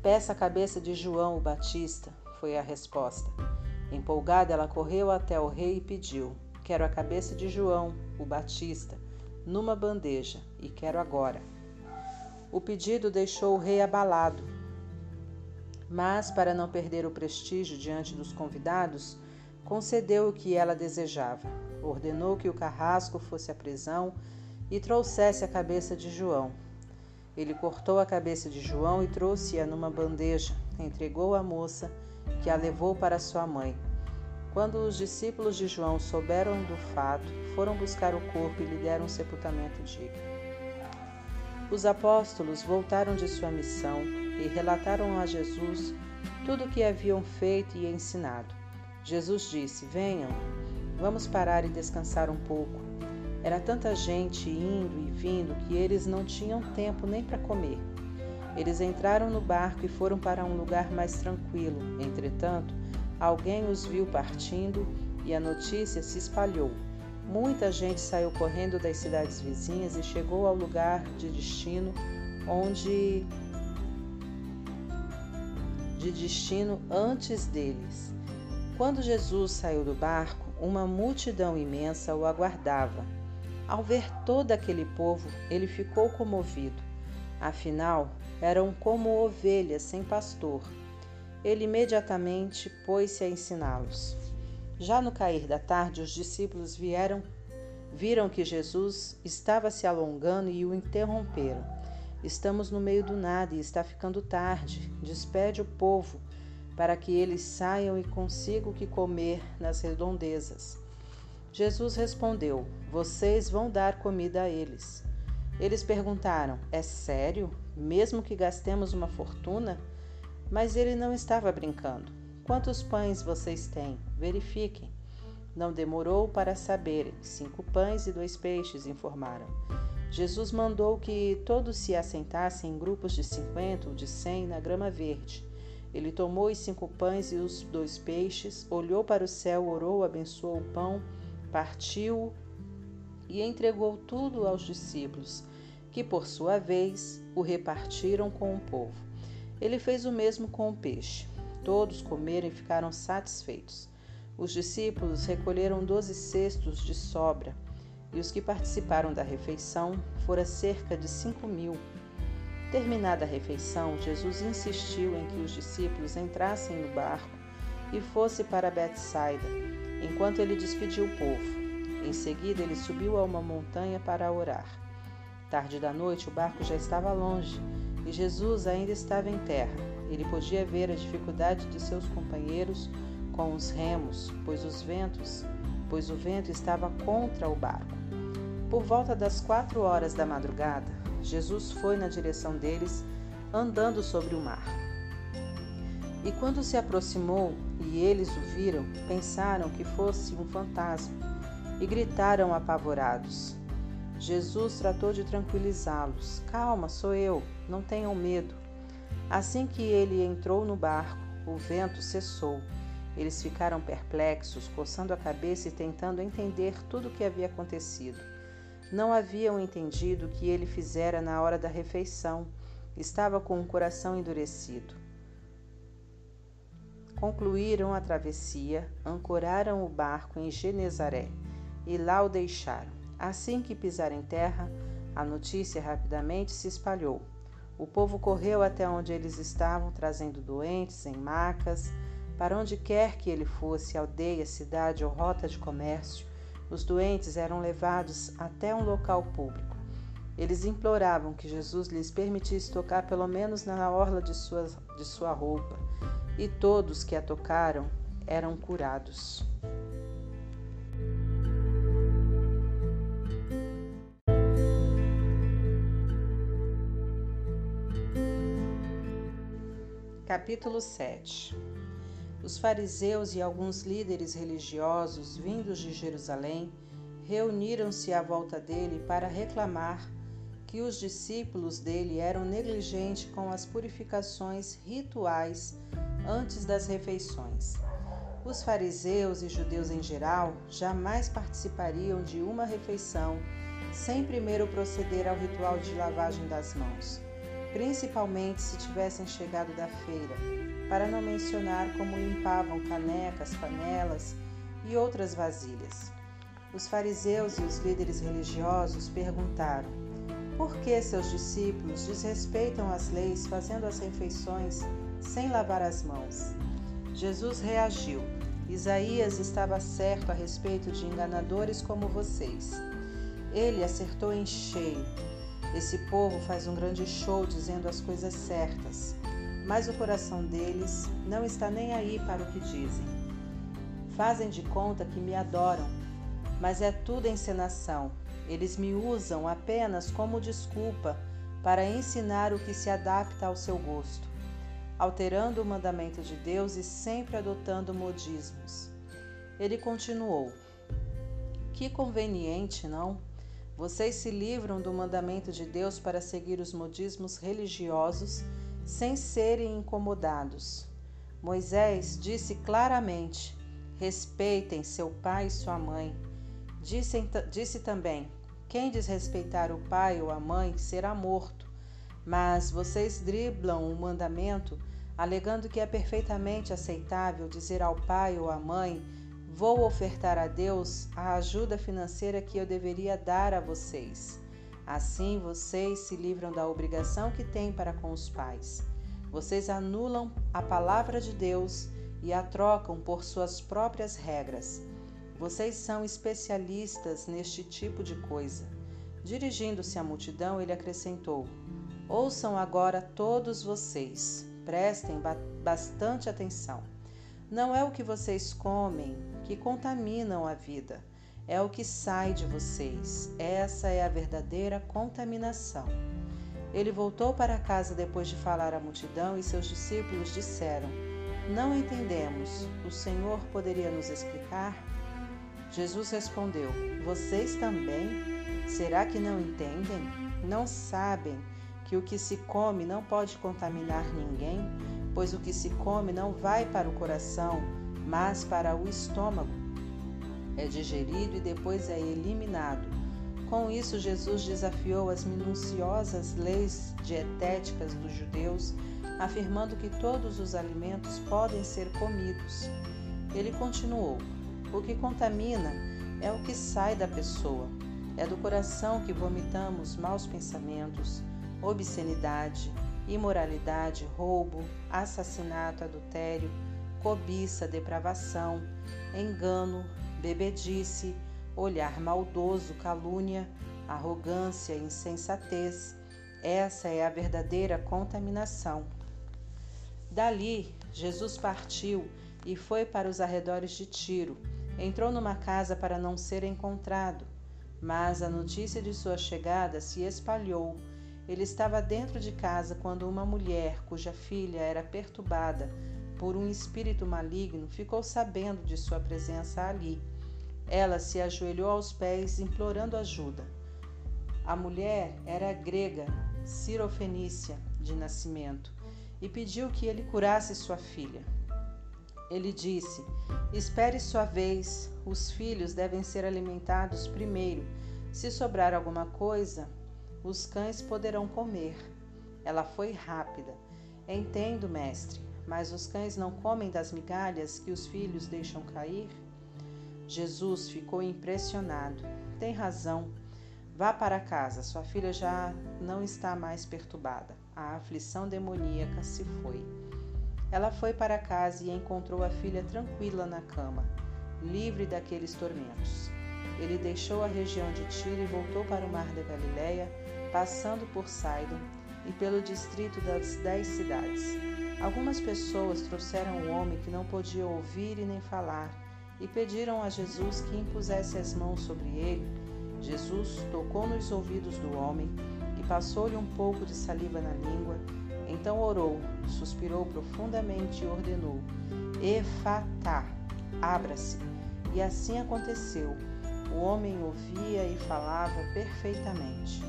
Peça a cabeça de João o Batista, foi a resposta. Empolgada, ela correu até o rei e pediu: Quero a cabeça de João o Batista, numa bandeja, e quero agora. O pedido deixou o rei abalado. Mas, para não perder o prestígio diante dos convidados, concedeu o que ela desejava. Ordenou que o carrasco fosse à prisão e trouxesse a cabeça de João. Ele cortou a cabeça de João e trouxe-a numa bandeja, entregou à moça, que a levou para sua mãe. Quando os discípulos de João souberam do fato, foram buscar o corpo e lhe deram um sepultamento digno. Os apóstolos voltaram de sua missão e relataram a Jesus tudo o que haviam feito e ensinado. Jesus disse: Venham, vamos parar e descansar um pouco. Era tanta gente indo e vindo que eles não tinham tempo nem para comer. Eles entraram no barco e foram para um lugar mais tranquilo. Entretanto, alguém os viu partindo e a notícia se espalhou. Muita gente saiu correndo das cidades vizinhas e chegou ao lugar de destino onde de destino antes deles. Quando Jesus saiu do barco, uma multidão imensa o aguardava. Ao ver todo aquele povo, ele ficou comovido. Afinal, eram como ovelhas sem pastor. Ele imediatamente pôs-se a ensiná-los. Já no cair da tarde, os discípulos vieram, viram que Jesus estava se alongando e o interromperam. Estamos no meio do nada e está ficando tarde. Despede o povo para que eles saiam e consigam o que comer nas redondezas. Jesus respondeu: Vocês vão dar comida a eles. Eles perguntaram: É sério? Mesmo que gastemos uma fortuna? Mas ele não estava brincando. Quantos pães vocês têm? Verifiquem. Não demorou para saberem. Cinco pães e dois peixes, informaram. Jesus mandou que todos se assentassem em grupos de cinquenta ou de cem na grama verde. Ele tomou os cinco pães e os dois peixes, olhou para o céu, orou, abençoou o pão, partiu e entregou tudo aos discípulos, que por sua vez o repartiram com o povo. Ele fez o mesmo com o peixe. Todos comeram e ficaram satisfeitos. Os discípulos recolheram doze cestos de sobra, e os que participaram da refeição foram cerca de cinco mil. Terminada a refeição, Jesus insistiu em que os discípulos entrassem no barco e fosse para Betsaida, enquanto ele despediu o povo. Em seguida, ele subiu a uma montanha para orar. Tarde da noite, o barco já estava longe e Jesus ainda estava em terra. Ele podia ver a dificuldade de seus companheiros com os remos, pois os ventos, pois o vento estava contra o barco. Por volta das quatro horas da madrugada, Jesus foi na direção deles, andando sobre o mar. E quando se aproximou e eles o viram, pensaram que fosse um fantasma e gritaram apavorados. Jesus tratou de tranquilizá-los. Calma, sou eu, não tenham medo. Assim que ele entrou no barco, o vento cessou. Eles ficaram perplexos, coçando a cabeça e tentando entender tudo o que havia acontecido. Não haviam entendido o que ele fizera na hora da refeição. Estava com o coração endurecido. Concluíram a travessia, ancoraram o barco em Genezaré e lá o deixaram. Assim que pisaram em terra, a notícia rapidamente se espalhou. O povo correu até onde eles estavam, trazendo doentes em macas. Para onde quer que ele fosse, aldeia, cidade ou rota de comércio, os doentes eram levados até um local público. Eles imploravam que Jesus lhes permitisse tocar pelo menos na orla de sua, de sua roupa, e todos que a tocaram eram curados. Capítulo 7 Os fariseus e alguns líderes religiosos vindos de Jerusalém reuniram-se à volta dele para reclamar que os discípulos dele eram negligentes com as purificações rituais antes das refeições. Os fariseus e judeus em geral jamais participariam de uma refeição sem primeiro proceder ao ritual de lavagem das mãos principalmente se tivessem chegado da feira, para não mencionar como limpavam canecas, panelas e outras vasilhas. Os fariseus e os líderes religiosos perguntaram: por que seus discípulos desrespeitam as leis fazendo as refeições sem lavar as mãos? Jesus reagiu: Isaías estava certo a respeito de enganadores como vocês. Ele acertou em cheio esse povo faz um grande show dizendo as coisas certas, mas o coração deles não está nem aí para o que dizem. Fazem de conta que me adoram, mas é tudo encenação. Eles me usam apenas como desculpa para ensinar o que se adapta ao seu gosto, alterando o mandamento de Deus e sempre adotando modismos. Ele continuou: Que conveniente, não? Vocês se livram do mandamento de Deus para seguir os modismos religiosos sem serem incomodados. Moisés disse claramente: respeitem seu pai e sua mãe. Disse, disse também: quem desrespeitar o pai ou a mãe será morto. Mas vocês driblam o mandamento, alegando que é perfeitamente aceitável dizer ao pai ou à mãe: Vou ofertar a Deus a ajuda financeira que eu deveria dar a vocês. Assim vocês se livram da obrigação que têm para com os pais. Vocês anulam a palavra de Deus e a trocam por suas próprias regras. Vocês são especialistas neste tipo de coisa. Dirigindo-se à multidão, ele acrescentou: Ouçam agora todos vocês, prestem bastante atenção. Não é o que vocês comem que contaminam a vida é o que sai de vocês. Essa é a verdadeira contaminação. Ele voltou para casa depois de falar à multidão e seus discípulos disseram: Não entendemos. O Senhor poderia nos explicar? Jesus respondeu: Vocês também? Será que não entendem? Não sabem que o que se come não pode contaminar ninguém, pois o que se come não vai para o coração, mas para o estômago é digerido e depois é eliminado. Com isso, Jesus desafiou as minuciosas leis dietéticas dos judeus, afirmando que todos os alimentos podem ser comidos. Ele continuou: O que contamina é o que sai da pessoa. É do coração que vomitamos maus pensamentos, obscenidade, imoralidade, roubo, assassinato, adultério, cobiça, depravação, engano, bebedice, olhar maldoso, calúnia, arrogância, insensatez. Essa é a verdadeira contaminação. Dali, Jesus partiu e foi para os arredores de Tiro. Entrou numa casa para não ser encontrado, mas a notícia de sua chegada se espalhou. Ele estava dentro de casa quando uma mulher, cuja filha era perturbada por um espírito maligno, ficou sabendo de sua presença ali. Ela se ajoelhou aos pés, implorando ajuda. A mulher era grega, cirofenícia de nascimento, e pediu que ele curasse sua filha. Ele disse: Espere sua vez, os filhos devem ser alimentados primeiro. Se sobrar alguma coisa, os cães poderão comer. Ela foi rápida. Entendo, mestre, mas os cães não comem das migalhas que os filhos deixam cair? Jesus ficou impressionado. Tem razão. Vá para casa, sua filha já não está mais perturbada. A aflição demoníaca se foi. Ela foi para casa e encontrou a filha tranquila na cama, livre daqueles tormentos. Ele deixou a região de Tiro e voltou para o mar da Galileia, passando por Sidon e pelo distrito das dez cidades. Algumas pessoas trouxeram o homem que não podia ouvir e nem falar e pediram a Jesus que impusesse as mãos sobre ele. Jesus tocou nos ouvidos do homem e passou-lhe um pouco de saliva na língua. Então orou, suspirou profundamente e ordenou: Efatá, abra-se. E assim aconteceu. O homem ouvia e falava perfeitamente.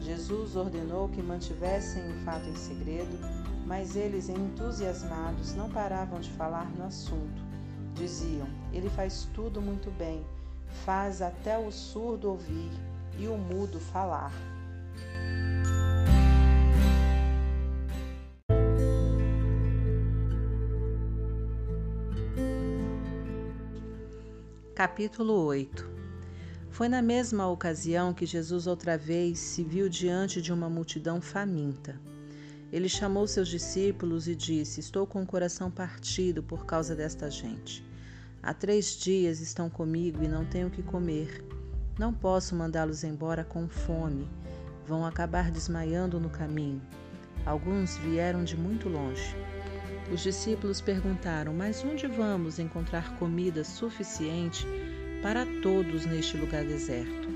Jesus ordenou que mantivessem o fato em segredo, mas eles, entusiasmados, não paravam de falar no assunto. Diziam: Ele faz tudo muito bem, faz até o surdo ouvir e o mudo falar. Capítulo 8 Foi na mesma ocasião que Jesus outra vez se viu diante de uma multidão faminta. Ele chamou seus discípulos e disse: Estou com o coração partido por causa desta gente. Há três dias estão comigo e não tenho o que comer. Não posso mandá-los embora com fome. Vão acabar desmaiando no caminho. Alguns vieram de muito longe. Os discípulos perguntaram: Mas onde vamos encontrar comida suficiente para todos neste lugar deserto?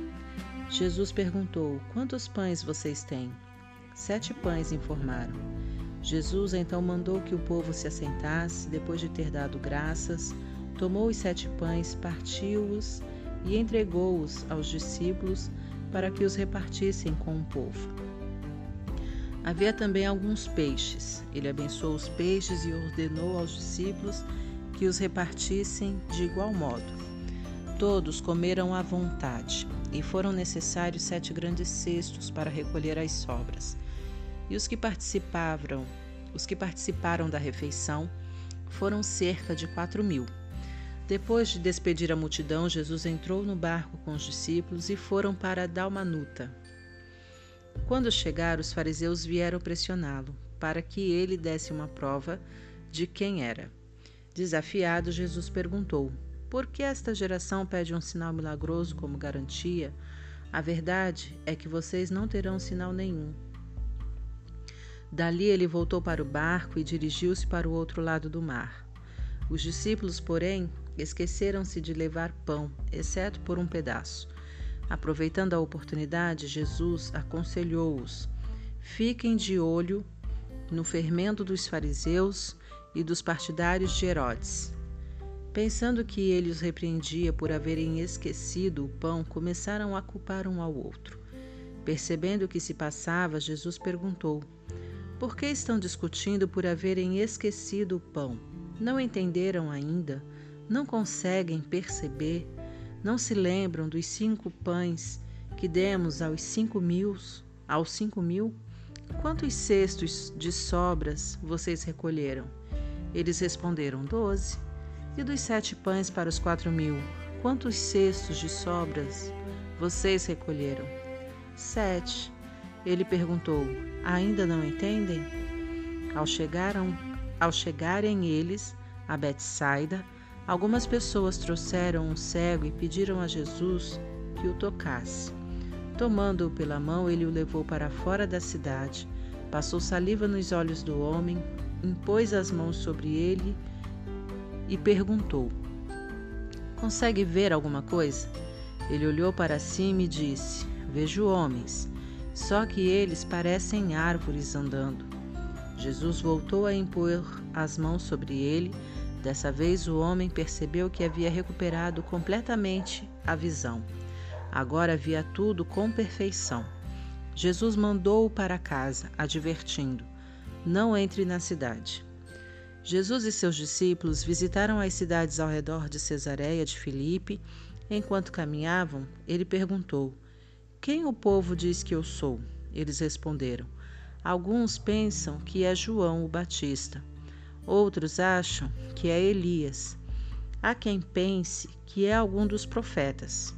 Jesus perguntou: Quantos pães vocês têm? Sete pães, informaram. Jesus então mandou que o povo se assentasse, depois de ter dado graças, tomou os sete pães, partiu-os e entregou-os aos discípulos para que os repartissem com o povo. Havia também alguns peixes. Ele abençoou os peixes e ordenou aos discípulos que os repartissem de igual modo. Todos comeram à vontade, e foram necessários sete grandes cestos para recolher as sobras. E os que participaram, os que participaram da refeição, foram cerca de quatro mil. Depois de despedir a multidão, Jesus entrou no barco com os discípulos e foram para Dalmanuta. Quando chegaram, os fariseus vieram pressioná-lo, para que ele desse uma prova de quem era. Desafiado, Jesus perguntou: Por que esta geração pede um sinal milagroso como garantia? A verdade é que vocês não terão sinal nenhum. Dali ele voltou para o barco e dirigiu-se para o outro lado do mar. Os discípulos, porém, esqueceram-se de levar pão, exceto por um pedaço. Aproveitando a oportunidade, Jesus aconselhou-os: Fiquem de olho no fermento dos fariseus e dos partidários de Herodes. Pensando que ele os repreendia por haverem esquecido o pão, começaram a culpar um ao outro. Percebendo o que se passava, Jesus perguntou: Por que estão discutindo por haverem esquecido o pão? Não entenderam ainda? Não conseguem perceber? Não se lembram dos cinco pães que demos aos cinco mil? Aos cinco mil? Quantos cestos de sobras vocês recolheram? Eles responderam: Doze. E dos sete pães para os quatro mil, quantos cestos de sobras vocês recolheram? Sete. Ele perguntou: Ainda não entendem? Ao chegaram ao chegarem eles a Betsaida, algumas pessoas trouxeram um cego e pediram a Jesus que o tocasse. Tomando-o pela mão, ele o levou para fora da cidade, passou saliva nos olhos do homem, impôs as mãos sobre ele e perguntou: Consegue ver alguma coisa? Ele olhou para cima e disse: Vejo homens, só que eles parecem árvores andando. Jesus voltou a impor as mãos sobre ele. Dessa vez o homem percebeu que havia recuperado completamente a visão. Agora via tudo com perfeição. Jesus mandou-o para casa, advertindo: Não entre na cidade. Jesus e seus discípulos visitaram as cidades ao redor de Cesareia de Filipe. Enquanto caminhavam, ele perguntou: Quem o povo diz que eu sou? Eles responderam: Alguns pensam que é João o Batista, outros acham que é Elias. Há quem pense que é algum dos profetas.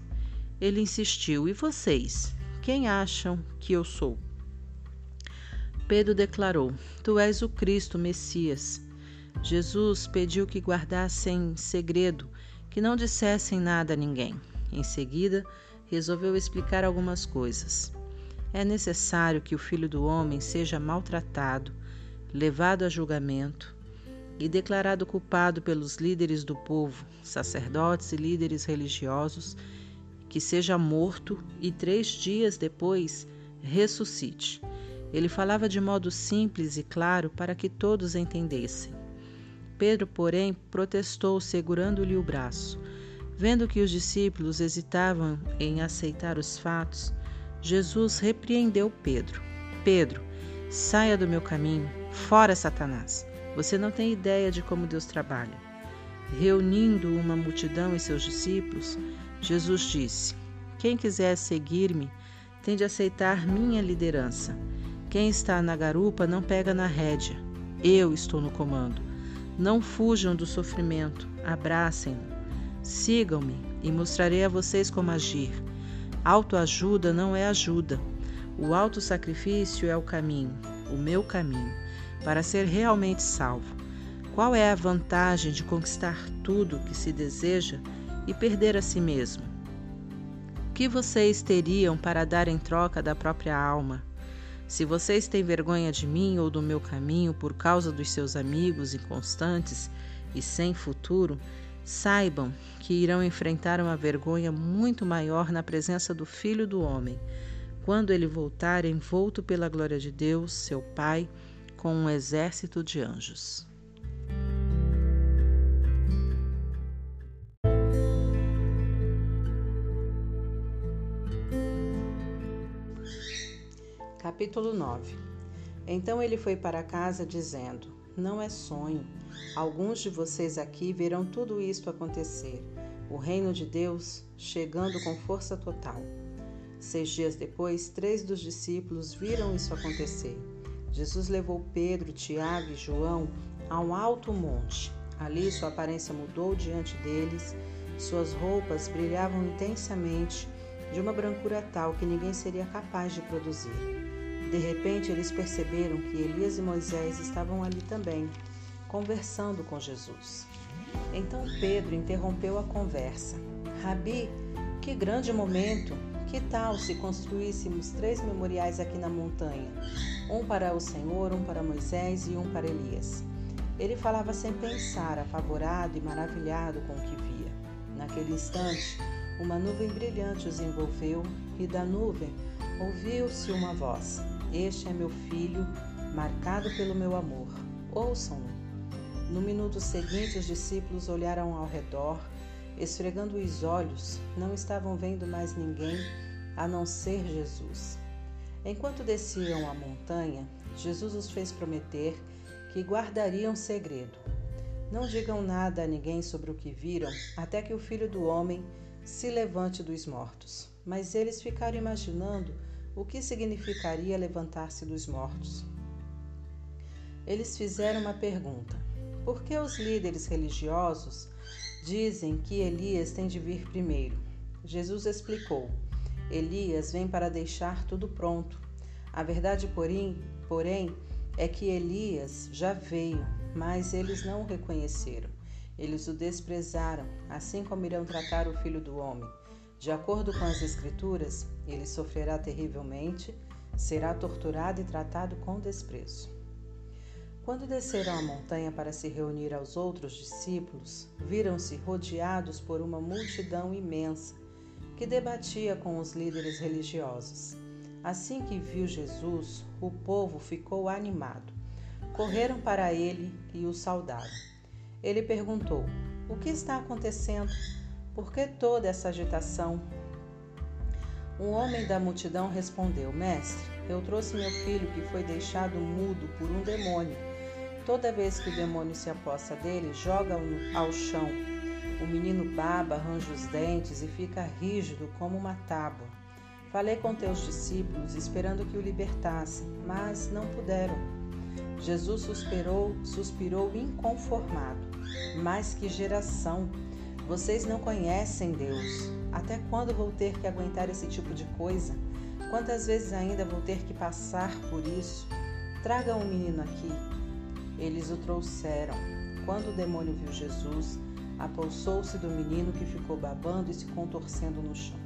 Ele insistiu: E vocês? Quem acham que eu sou? Pedro declarou: Tu és o Cristo, Messias. Jesus pediu que guardassem segredo, que não dissessem nada a ninguém. Em seguida, resolveu explicar algumas coisas. É necessário que o filho do homem seja maltratado, levado a julgamento e declarado culpado pelos líderes do povo, sacerdotes e líderes religiosos, que seja morto e três dias depois ressuscite. Ele falava de modo simples e claro para que todos entendessem. Pedro, porém, protestou, segurando-lhe o braço. Vendo que os discípulos hesitavam em aceitar os fatos, Jesus repreendeu Pedro: Pedro, saia do meu caminho, fora Satanás. Você não tem ideia de como Deus trabalha. Reunindo uma multidão e seus discípulos, Jesus disse: Quem quiser seguir-me tem de aceitar minha liderança. Quem está na garupa não pega na rédea. Eu estou no comando. Não fujam do sofrimento, abracem-no. Sigam-me e mostrarei a vocês como agir. Autoajuda não é ajuda. O autossacrifício é o caminho, o meu caminho, para ser realmente salvo. Qual é a vantagem de conquistar tudo o que se deseja e perder a si mesmo? O que vocês teriam para dar em troca da própria alma? Se vocês têm vergonha de mim ou do meu caminho por causa dos seus amigos inconstantes e sem futuro, Saibam que irão enfrentar uma vergonha muito maior na presença do Filho do Homem. quando ele voltar envolto pela glória de Deus, seu Pai, com um exército de anjos. Capítulo 9 Então ele foi para casa dizendo: Não é sonho. Alguns de vocês aqui verão tudo isto acontecer. O reino de Deus chegando com força total. Seis dias depois, três dos discípulos viram isso acontecer. Jesus levou Pedro, Tiago e João a um alto monte. Ali sua aparência mudou diante deles, suas roupas brilhavam intensamente, de uma brancura tal que ninguém seria capaz de produzir. De repente, eles perceberam que Elias e Moisés estavam ali também, conversando com Jesus. Então Pedro interrompeu a conversa. Rabi, que grande momento! Que tal se construíssemos três memoriais aqui na montanha? Um para o Senhor, um para Moisés e um para Elias. Ele falava sem pensar, apavorado e maravilhado com o que via. Naquele instante, uma nuvem brilhante os envolveu e da nuvem ouviu-se uma voz: este é meu filho, marcado pelo meu amor. Ouçam-no. No minuto seguinte, os discípulos olharam ao redor, esfregando os olhos, não estavam vendo mais ninguém a não ser Jesus. Enquanto desciam a montanha, Jesus os fez prometer que guardariam segredo. Não digam nada a ninguém sobre o que viram, até que o filho do homem se levante dos mortos. Mas eles ficaram imaginando o que significaria levantar-se dos mortos. Eles fizeram uma pergunta: por que os líderes religiosos dizem que Elias tem de vir primeiro? Jesus explicou: Elias vem para deixar tudo pronto. A verdade, porém, porém é que Elias já veio, mas eles não o reconheceram. Eles o desprezaram, assim como irão tratar o filho do homem. De acordo com as Escrituras, ele sofrerá terrivelmente, será torturado e tratado com desprezo. Quando desceram a montanha para se reunir aos outros discípulos, viram-se rodeados por uma multidão imensa que debatia com os líderes religiosos. Assim que viu Jesus, o povo ficou animado. Correram para ele e o saudaram. Ele perguntou: O que está acontecendo? Por que toda essa agitação? Um homem da multidão respondeu: Mestre, eu trouxe meu filho que foi deixado mudo por um demônio. Toda vez que o demônio se aposta dele, joga-o ao chão. O menino baba, arranja os dentes e fica rígido como uma tábua. Falei com teus discípulos, esperando que o libertassem, mas não puderam. Jesus suspirou, suspirou inconformado. Mas que geração! Vocês não conhecem Deus. Até quando vou ter que aguentar esse tipo de coisa? Quantas vezes ainda vou ter que passar por isso? Traga um menino aqui. Eles o trouxeram. Quando o demônio viu Jesus, apossou-se do menino que ficou babando e se contorcendo no chão.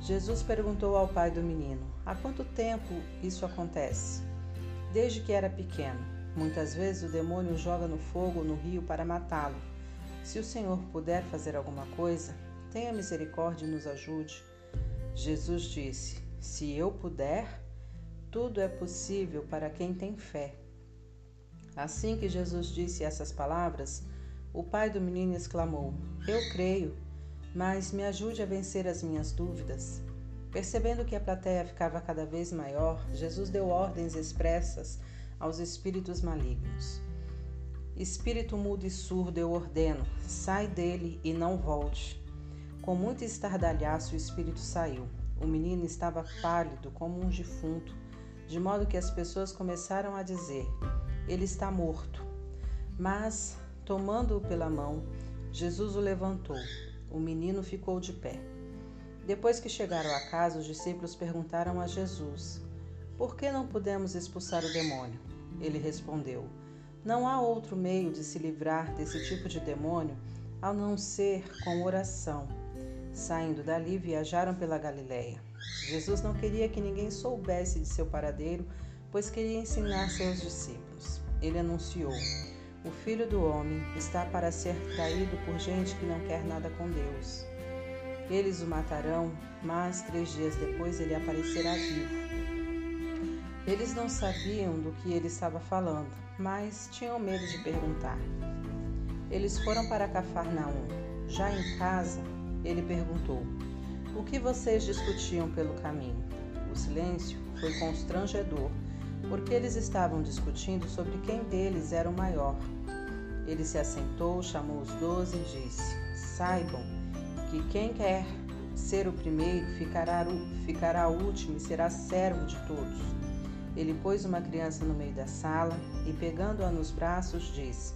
Jesus perguntou ao pai do menino: Há quanto tempo isso acontece? Desde que era pequeno. Muitas vezes o demônio joga no fogo ou no rio para matá-lo. Se o Senhor puder fazer alguma coisa, tenha misericórdia e nos ajude. Jesus disse: Se eu puder, tudo é possível para quem tem fé. Assim que Jesus disse essas palavras, o pai do menino exclamou: Eu creio, mas me ajude a vencer as minhas dúvidas. Percebendo que a plateia ficava cada vez maior, Jesus deu ordens expressas aos espíritos malignos. Espírito mudo e surdo, eu ordeno, sai dele e não volte. Com muito estardalhaço, o espírito saiu. O menino estava pálido como um defunto, de modo que as pessoas começaram a dizer: Ele está morto. Mas, tomando-o pela mão, Jesus o levantou. O menino ficou de pé. Depois que chegaram a casa, os discípulos perguntaram a Jesus: Por que não pudemos expulsar o demônio? Ele respondeu: não há outro meio de se livrar desse tipo de demônio a não ser com oração. Saindo dali, viajaram pela Galiléia. Jesus não queria que ninguém soubesse de seu paradeiro, pois queria ensinar seus discípulos. Ele anunciou: O filho do homem está para ser traído por gente que não quer nada com Deus. Eles o matarão, mas três dias depois ele aparecerá vivo. Eles não sabiam do que ele estava falando, mas tinham medo de perguntar. Eles foram para Cafarnaum. Já em casa, ele perguntou: O que vocês discutiam pelo caminho? O silêncio foi constrangedor, porque eles estavam discutindo sobre quem deles era o maior. Ele se assentou, chamou os doze e disse: Saibam que quem quer ser o primeiro ficará, ficará último e será servo de todos. Ele pôs uma criança no meio da sala e, pegando-a nos braços, disse: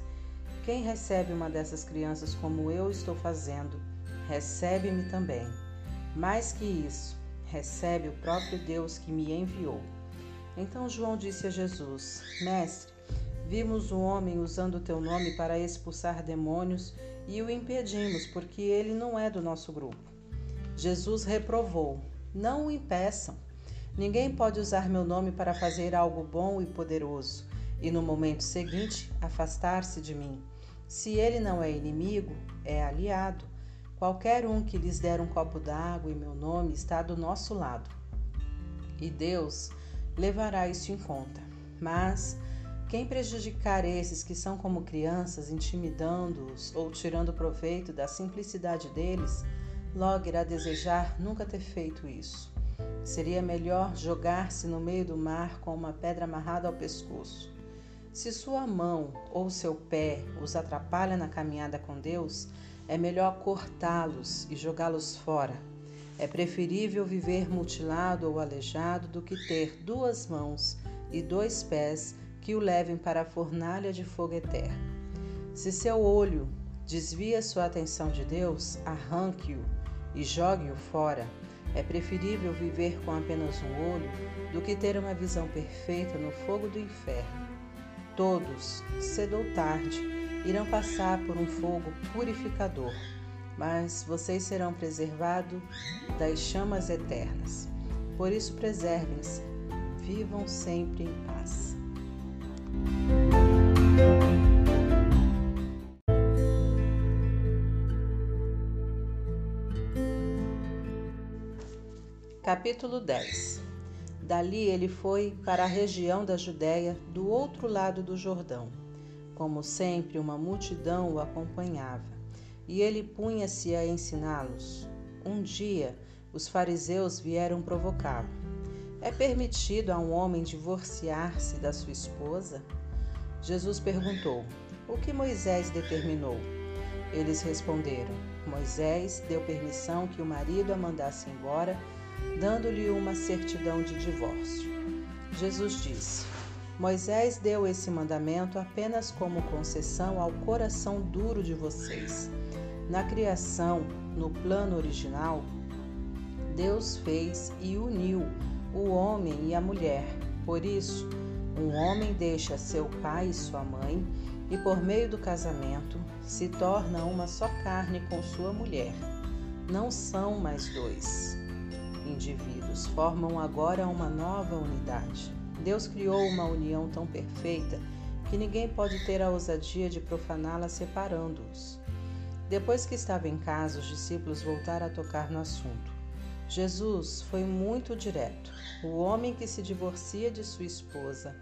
Quem recebe uma dessas crianças como eu estou fazendo, recebe-me também. Mais que isso, recebe o próprio Deus que me enviou. Então João disse a Jesus: Mestre, vimos um homem usando o teu nome para expulsar demônios e o impedimos, porque ele não é do nosso grupo. Jesus reprovou: Não o impeçam. Ninguém pode usar meu nome para fazer algo bom e poderoso e no momento seguinte afastar-se de mim. Se ele não é inimigo, é aliado. Qualquer um que lhes der um copo d'água em meu nome está do nosso lado. E Deus levará isso em conta. Mas quem prejudicar esses que são como crianças, intimidando-os ou tirando proveito da simplicidade deles, logo irá desejar nunca ter feito isso. Seria melhor jogar-se no meio do mar com uma pedra amarrada ao pescoço. Se sua mão ou seu pé os atrapalha na caminhada com Deus, é melhor cortá-los e jogá-los fora. É preferível viver mutilado ou aleijado do que ter duas mãos e dois pés que o levem para a fornalha de fogo eterno. Se seu olho desvia sua atenção de Deus, arranque-o e jogue-o fora. É preferível viver com apenas um olho do que ter uma visão perfeita no fogo do inferno. Todos, cedo ou tarde, irão passar por um fogo purificador, mas vocês serão preservados das chamas eternas. Por isso, preservem-se, vivam sempre em paz. Capítulo 10 Dali ele foi para a região da Judéia, do outro lado do Jordão como sempre, uma multidão o acompanhava, e ele punha-se a ensiná-los. Um dia, os fariseus vieram provocá-lo. É permitido a um homem divorciar-se da sua esposa? Jesus perguntou: O que Moisés determinou? Eles responderam: Moisés deu permissão que o marido a mandasse embora, dando-lhe uma certidão de divórcio. Jesus disse: Moisés deu esse mandamento apenas como concessão ao coração duro de vocês. Na criação, no plano original, Deus fez e uniu o homem e a mulher. Por isso, um homem deixa seu pai e sua mãe e, por meio do casamento, se torna uma só carne com sua mulher. Não são mais dois indivíduos, formam agora uma nova unidade. Deus criou uma união tão perfeita que ninguém pode ter a ousadia de profaná-la separando-os. Depois que estava em casa, os discípulos voltaram a tocar no assunto. Jesus foi muito direto. O homem que se divorcia de sua esposa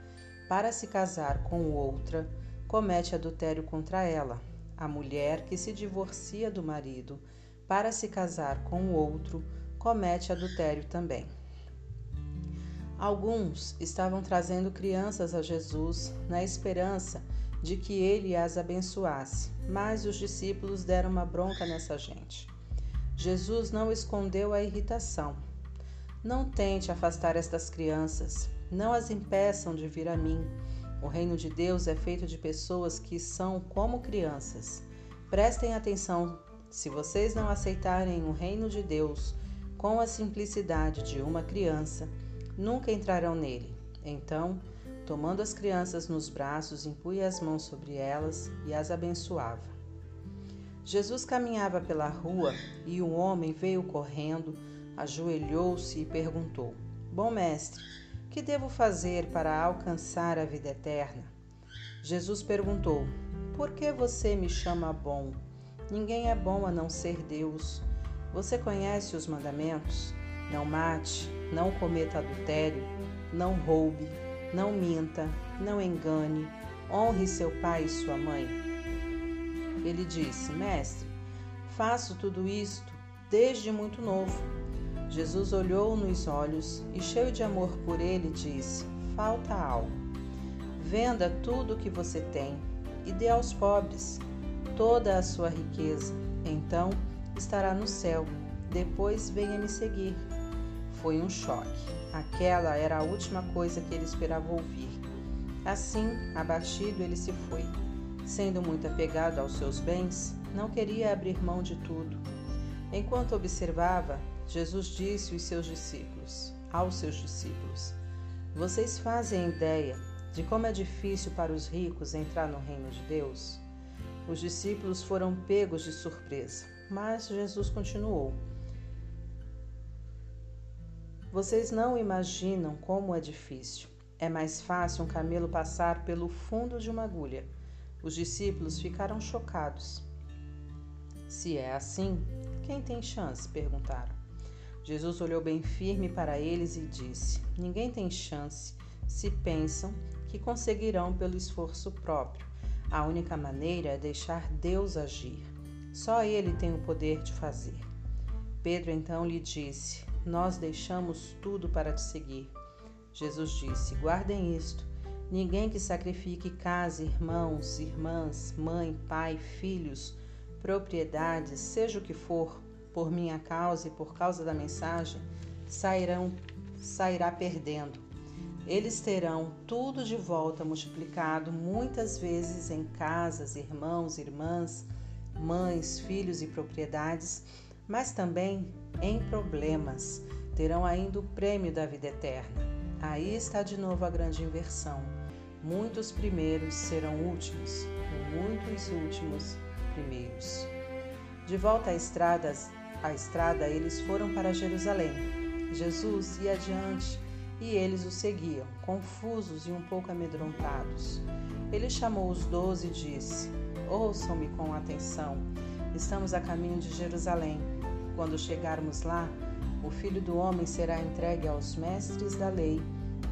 para se casar com outra comete adultério contra ela. A mulher que se divorcia do marido para se casar com outro comete adultério também. Alguns estavam trazendo crianças a Jesus na esperança de que ele as abençoasse, mas os discípulos deram uma bronca nessa gente. Jesus não escondeu a irritação. Não tente afastar estas crianças, não as impeçam de vir a mim. O reino de Deus é feito de pessoas que são como crianças. Prestem atenção: se vocês não aceitarem o reino de Deus com a simplicidade de uma criança, nunca entrarão nele. Então, tomando as crianças nos braços, impunha as mãos sobre elas e as abençoava. Jesus caminhava pela rua e um homem veio correndo, ajoelhou-se e perguntou: Bom mestre, que devo fazer para alcançar a vida eterna? Jesus perguntou: Por que você me chama bom? Ninguém é bom a não ser Deus. Você conhece os mandamentos? Não mate, não cometa adultério, não roube, não minta, não engane, honre seu pai e sua mãe. Ele disse: Mestre, faço tudo isto desde muito novo. Jesus olhou nos olhos e, cheio de amor por ele, disse: Falta algo. Venda tudo o que você tem e dê aos pobres toda a sua riqueza. Então estará no céu. Depois venha me seguir. Foi um choque. Aquela era a última coisa que ele esperava ouvir. Assim, abatido, ele se foi. Sendo muito apegado aos seus bens, não queria abrir mão de tudo. Enquanto observava, Jesus disse aos seus discípulos, aos seus discípulos: Vocês fazem ideia de como é difícil para os ricos entrar no reino de Deus? Os discípulos foram pegos de surpresa, mas Jesus continuou: Vocês não imaginam como é difícil. É mais fácil um camelo passar pelo fundo de uma agulha. Os discípulos ficaram chocados. Se é assim, quem tem chance? perguntaram. Jesus olhou bem firme para eles e disse: Ninguém tem chance se pensam que conseguirão pelo esforço próprio. A única maneira é deixar Deus agir. Só Ele tem o poder de fazer. Pedro então lhe disse: nós deixamos tudo para te seguir. Jesus disse: Guardem isto. Ninguém que sacrifique casa, irmãos, irmãs, mãe, pai, filhos, propriedades, seja o que for, por minha causa e por causa da mensagem, sairão, sairá perdendo. Eles terão tudo de volta multiplicado muitas vezes em casas, irmãos, irmãs, mães, filhos e propriedades mas também em problemas. Terão ainda o prêmio da vida eterna. Aí está de novo a grande inversão. Muitos primeiros serão últimos, e muitos últimos primeiros. De volta à estrada, à estrada, eles foram para Jerusalém. Jesus ia adiante e eles o seguiam, confusos e um pouco amedrontados. Ele chamou os doze e disse: Ouçam-me com atenção. Estamos a caminho de Jerusalém quando chegarmos lá, o Filho do Homem será entregue aos mestres da lei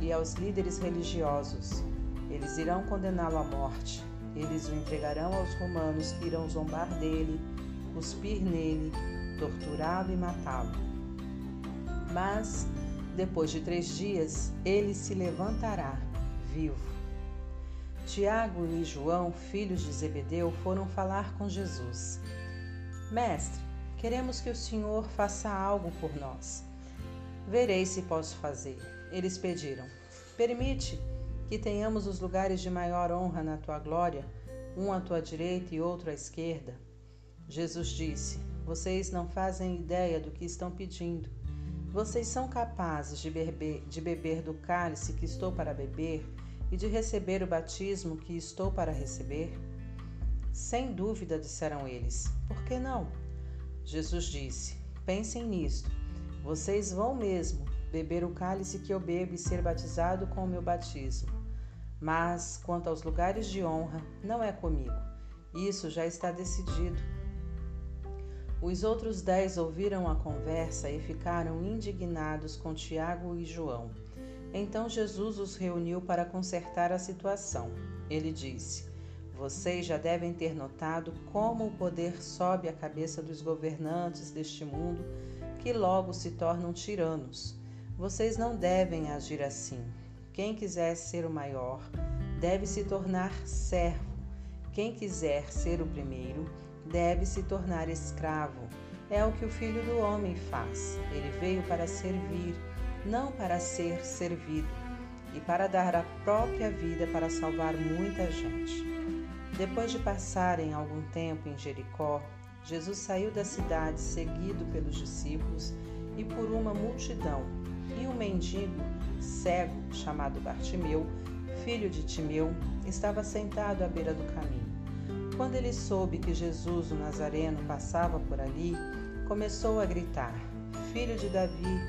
e aos líderes religiosos. Eles irão condená-lo à morte. Eles o entregarão aos romanos que irão zombar dele, cuspir nele, torturá-lo e matá-lo. Mas, depois de três dias, ele se levantará, vivo. Tiago e João, filhos de Zebedeu, foram falar com Jesus. Mestre, Queremos que o Senhor faça algo por nós. Verei se posso fazer. Eles pediram: Permite que tenhamos os lugares de maior honra na tua glória, um à tua direita e outro à esquerda. Jesus disse: Vocês não fazem ideia do que estão pedindo. Vocês são capazes de beber, de beber do cálice que estou para beber e de receber o batismo que estou para receber? Sem dúvida, disseram eles. Por que não? Jesus disse: Pensem nisto. Vocês vão mesmo beber o cálice que eu bebo e ser batizado com o meu batismo. Mas, quanto aos lugares de honra, não é comigo. Isso já está decidido. Os outros dez ouviram a conversa e ficaram indignados com Tiago e João. Então Jesus os reuniu para consertar a situação. Ele disse: vocês já devem ter notado como o poder sobe à cabeça dos governantes deste mundo, que logo se tornam tiranos. Vocês não devem agir assim. Quem quiser ser o maior deve se tornar servo. Quem quiser ser o primeiro deve se tornar escravo. É o que o filho do homem faz. Ele veio para servir, não para ser servido, e para dar a própria vida para salvar muita gente. Depois de passarem algum tempo em Jericó, Jesus saiu da cidade seguido pelos discípulos e por uma multidão. E um mendigo cego chamado Bartimeu, filho de Timeu, estava sentado à beira do caminho. Quando ele soube que Jesus, o Nazareno, passava por ali, começou a gritar: Filho de Davi,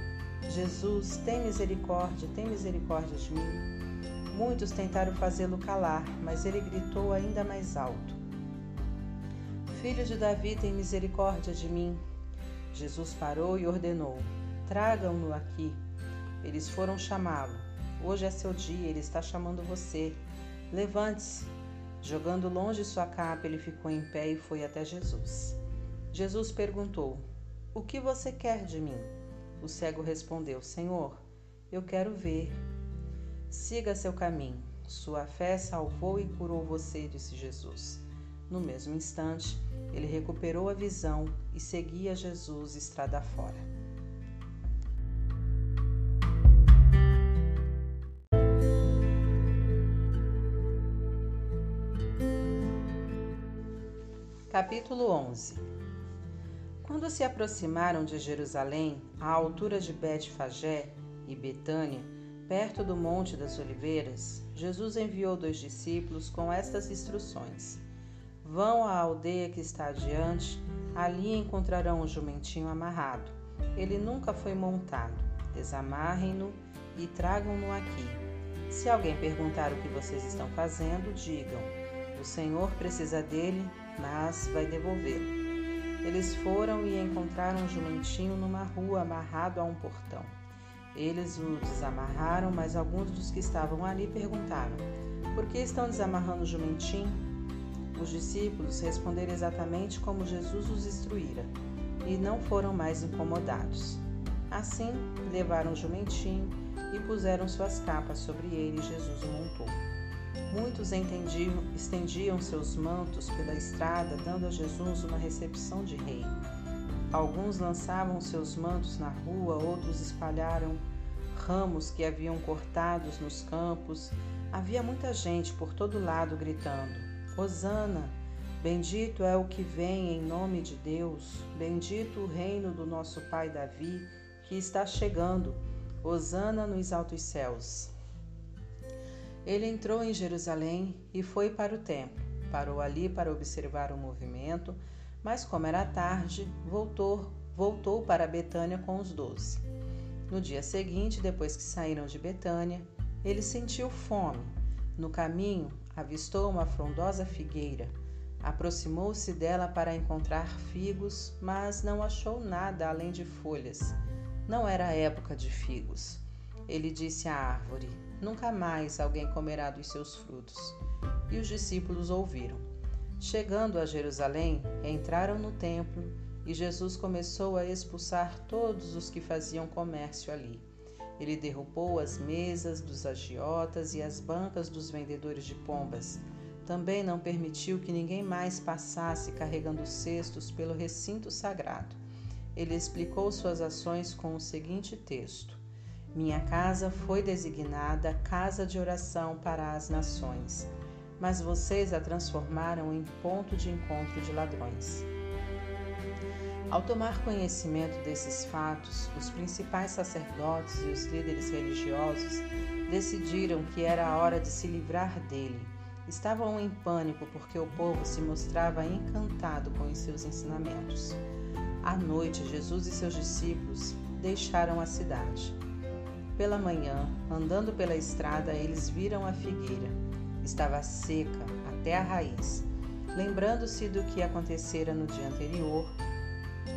Jesus, tem misericórdia, tem misericórdia de mim. Muitos tentaram fazê-lo calar, mas ele gritou ainda mais alto: Filho de Davi, tem misericórdia de mim. Jesus parou e ordenou: Tragam-no aqui. Eles foram chamá-lo. Hoje é seu dia, ele está chamando você. Levante-se. Jogando longe sua capa, ele ficou em pé e foi até Jesus. Jesus perguntou: O que você quer de mim? O cego respondeu: Senhor, eu quero ver. Siga seu caminho. Sua fé salvou e curou você, disse Jesus. No mesmo instante, ele recuperou a visão e seguia Jesus estrada fora. Capítulo 11 Quando se aproximaram de Jerusalém, à altura de Betfagé e Betânia, perto do Monte das Oliveiras, Jesus enviou dois discípulos com estas instruções: Vão à aldeia que está adiante, ali encontrarão um jumentinho amarrado. Ele nunca foi montado. Desamarrem-no e tragam-no aqui. Se alguém perguntar o que vocês estão fazendo, digam: O Senhor precisa dele, mas vai devolvê-lo. Eles foram e encontraram um jumentinho numa rua amarrado a um portão. Eles o desamarraram, mas alguns dos que estavam ali perguntaram: Por que estão desamarrando o jumentinho? Os discípulos responderam exatamente como Jesus os instruíra e não foram mais incomodados. Assim, levaram o jumentinho e puseram suas capas sobre ele e Jesus o montou. Muitos entendiam, estendiam seus mantos pela estrada, dando a Jesus uma recepção de rei. Alguns lançavam seus mantos na rua, outros espalharam ramos que haviam cortados nos campos. Havia muita gente por todo lado gritando: Hosana! Bendito é o que vem em nome de Deus, bendito o reino do nosso pai Davi, que está chegando. Hosana nos altos céus. Ele entrou em Jerusalém e foi para o templo. Parou ali para observar o movimento mas como era tarde, voltou, voltou para Betânia com os doze. No dia seguinte, depois que saíram de Betânia, ele sentiu fome. No caminho, avistou uma frondosa figueira. Aproximou-se dela para encontrar figos, mas não achou nada além de folhas. Não era época de figos. Ele disse à árvore: Nunca mais alguém comerá dos seus frutos. E os discípulos ouviram. Chegando a Jerusalém, entraram no templo e Jesus começou a expulsar todos os que faziam comércio ali. Ele derrubou as mesas dos agiotas e as bancas dos vendedores de pombas. Também não permitiu que ninguém mais passasse carregando cestos pelo recinto sagrado. Ele explicou suas ações com o seguinte texto: Minha casa foi designada casa de oração para as nações mas vocês a transformaram em ponto de encontro de ladrões. Ao tomar conhecimento desses fatos, os principais sacerdotes e os líderes religiosos decidiram que era a hora de se livrar dele. Estavam em pânico porque o povo se mostrava encantado com os seus ensinamentos. À noite, Jesus e seus discípulos deixaram a cidade. Pela manhã, andando pela estrada, eles viram a figueira Estava seca até a raiz. Lembrando-se do que acontecera no dia anterior,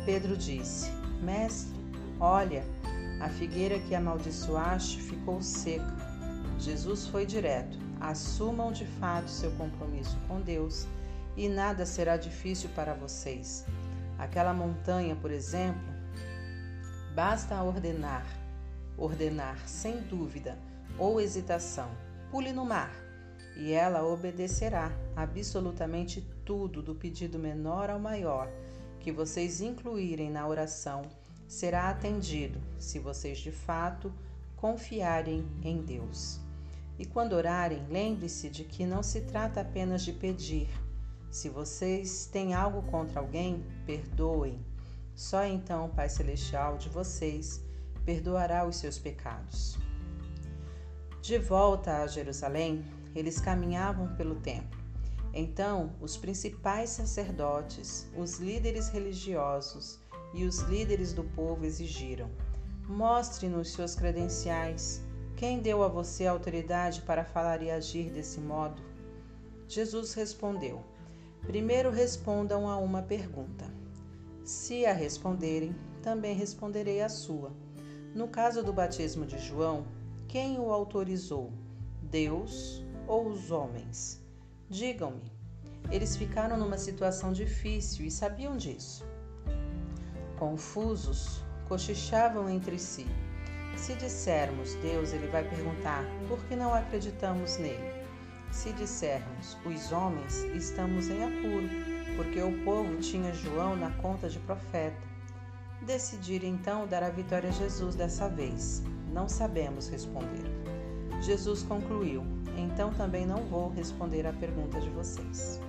Pedro disse: Mestre, olha, a figueira que amaldiçoaste ficou seca. Jesus foi direto: assumam de fato seu compromisso com Deus e nada será difícil para vocês. Aquela montanha, por exemplo, basta ordenar, ordenar sem dúvida ou hesitação: pule no mar e ela obedecerá absolutamente tudo, do pedido menor ao maior, que vocês incluírem na oração, será atendido, se vocês de fato confiarem em Deus. E quando orarem, lembre-se de que não se trata apenas de pedir. Se vocês têm algo contra alguém, perdoem. Só então o Pai Celestial de vocês perdoará os seus pecados. De volta a Jerusalém, eles caminhavam pelo templo. Então, os principais sacerdotes, os líderes religiosos e os líderes do povo exigiram: Mostre-nos suas credenciais. Quem deu a você autoridade para falar e agir desse modo? Jesus respondeu: Primeiro respondam a uma pergunta. Se a responderem, também responderei a sua. No caso do batismo de João, quem o autorizou? Deus ou os homens? Digam-me. Eles ficaram numa situação difícil e sabiam disso. Confusos, cochichavam entre si. Se dissermos Deus, ele vai perguntar: por que não acreditamos nele? Se dissermos os homens, estamos em apuro, porque o povo tinha João na conta de profeta. Decidir então dar a vitória a Jesus dessa vez. Não sabemos responder. Jesus concluiu: Então também não vou responder à pergunta de vocês.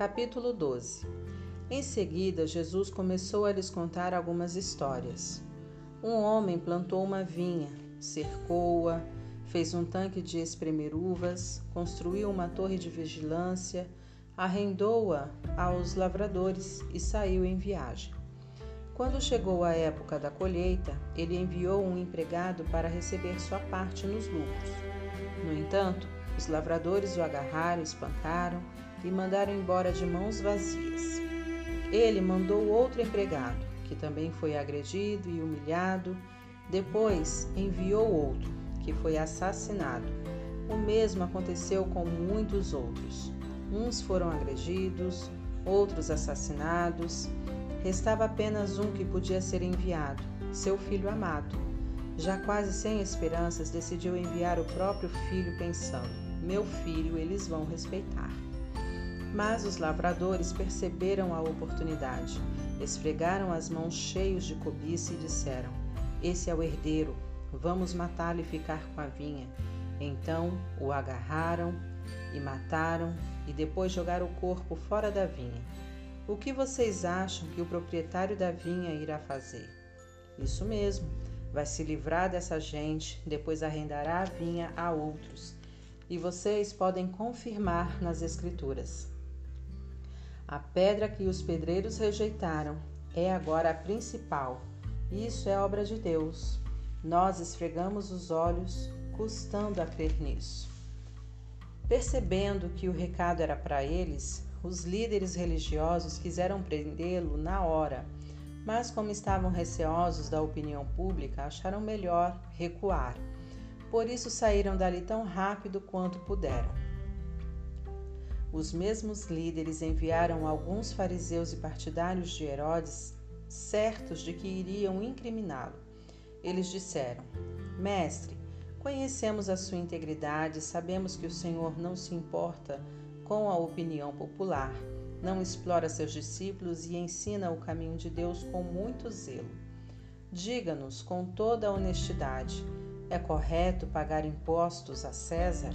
Capítulo 12 Em seguida, Jesus começou a lhes contar algumas histórias. Um homem plantou uma vinha, cercou-a, fez um tanque de espremer uvas, construiu uma torre de vigilância, arrendou-a aos lavradores e saiu em viagem. Quando chegou a época da colheita, ele enviou um empregado para receber sua parte nos lucros. No entanto, os lavradores o agarraram, espancaram e mandaram embora de mãos vazias. Ele mandou outro empregado, que também foi agredido e humilhado. Depois enviou outro, que foi assassinado. O mesmo aconteceu com muitos outros. Uns foram agredidos, outros assassinados. Restava apenas um que podia ser enviado, seu filho amado. Já quase sem esperanças, decidiu enviar o próprio filho, pensando: Meu filho eles vão respeitar. Mas os lavradores perceberam a oportunidade, esfregaram as mãos cheios de cobiça e disseram: Esse é o herdeiro, vamos matá-lo e ficar com a vinha. Então o agarraram e mataram e depois jogaram o corpo fora da vinha. O que vocês acham que o proprietário da vinha irá fazer? Isso mesmo, vai se livrar dessa gente, depois arrendará a vinha a outros. E vocês podem confirmar nas Escrituras. A pedra que os pedreiros rejeitaram é agora a principal. Isso é obra de Deus. Nós esfregamos os olhos, custando a crer nisso. Percebendo que o recado era para eles, os líderes religiosos quiseram prendê-lo na hora, mas, como estavam receosos da opinião pública, acharam melhor recuar. Por isso saíram dali tão rápido quanto puderam. Os mesmos líderes enviaram alguns fariseus e partidários de Herodes, certos de que iriam incriminá-lo. Eles disseram: Mestre, conhecemos a sua integridade, sabemos que o Senhor não se importa com a opinião popular, não explora seus discípulos e ensina o caminho de Deus com muito zelo. Diga-nos com toda a honestidade: é correto pagar impostos a César?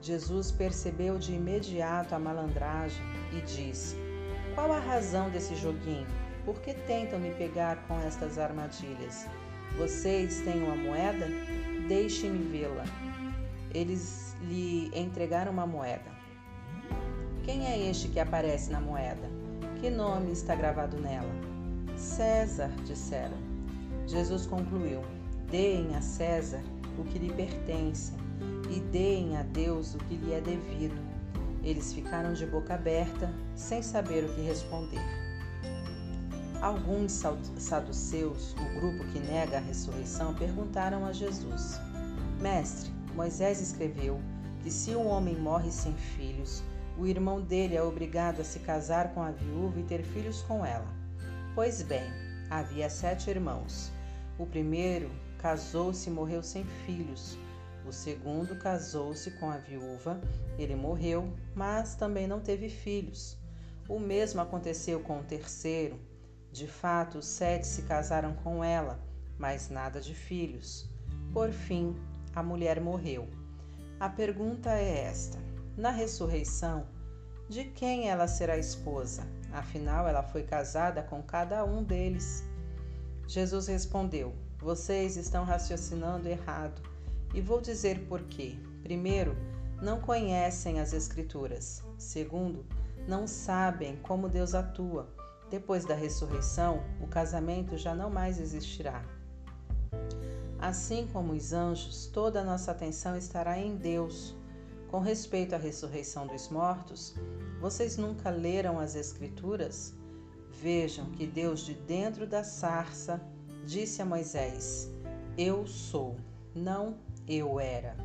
Jesus percebeu de imediato a malandragem e disse: Qual a razão desse joguinho? Por que tentam me pegar com estas armadilhas? Vocês têm uma moeda? Deixe-me vê-la. Eles lhe entregaram uma moeda. Quem é este que aparece na moeda? Que nome está gravado nela? César, disseram. Jesus concluiu: Deem a César o que lhe pertence e deem a Deus o que lhe é devido. Eles ficaram de boca aberta, sem saber o que responder. Alguns saduceus, o grupo que nega a ressurreição, perguntaram a Jesus: Mestre, Moisés escreveu que se um homem morre sem filhos, o irmão dele é obrigado a se casar com a viúva e ter filhos com ela. Pois bem, havia sete irmãos. O primeiro casou-se e morreu sem filhos. O segundo casou-se com a viúva, ele morreu, mas também não teve filhos. O mesmo aconteceu com o terceiro. De fato, os sete se casaram com ela, mas nada de filhos. Por fim, a mulher morreu. A pergunta é esta: na ressurreição, de quem ela será esposa? Afinal, ela foi casada com cada um deles. Jesus respondeu: Vocês estão raciocinando errado. E vou dizer por quê. Primeiro, não conhecem as Escrituras. Segundo, não sabem como Deus atua. Depois da ressurreição, o casamento já não mais existirá. Assim como os anjos, toda a nossa atenção estará em Deus. Com respeito à ressurreição dos mortos, vocês nunca leram as Escrituras? Vejam que Deus, de dentro da sarça, disse a Moisés: Eu sou, não eu era,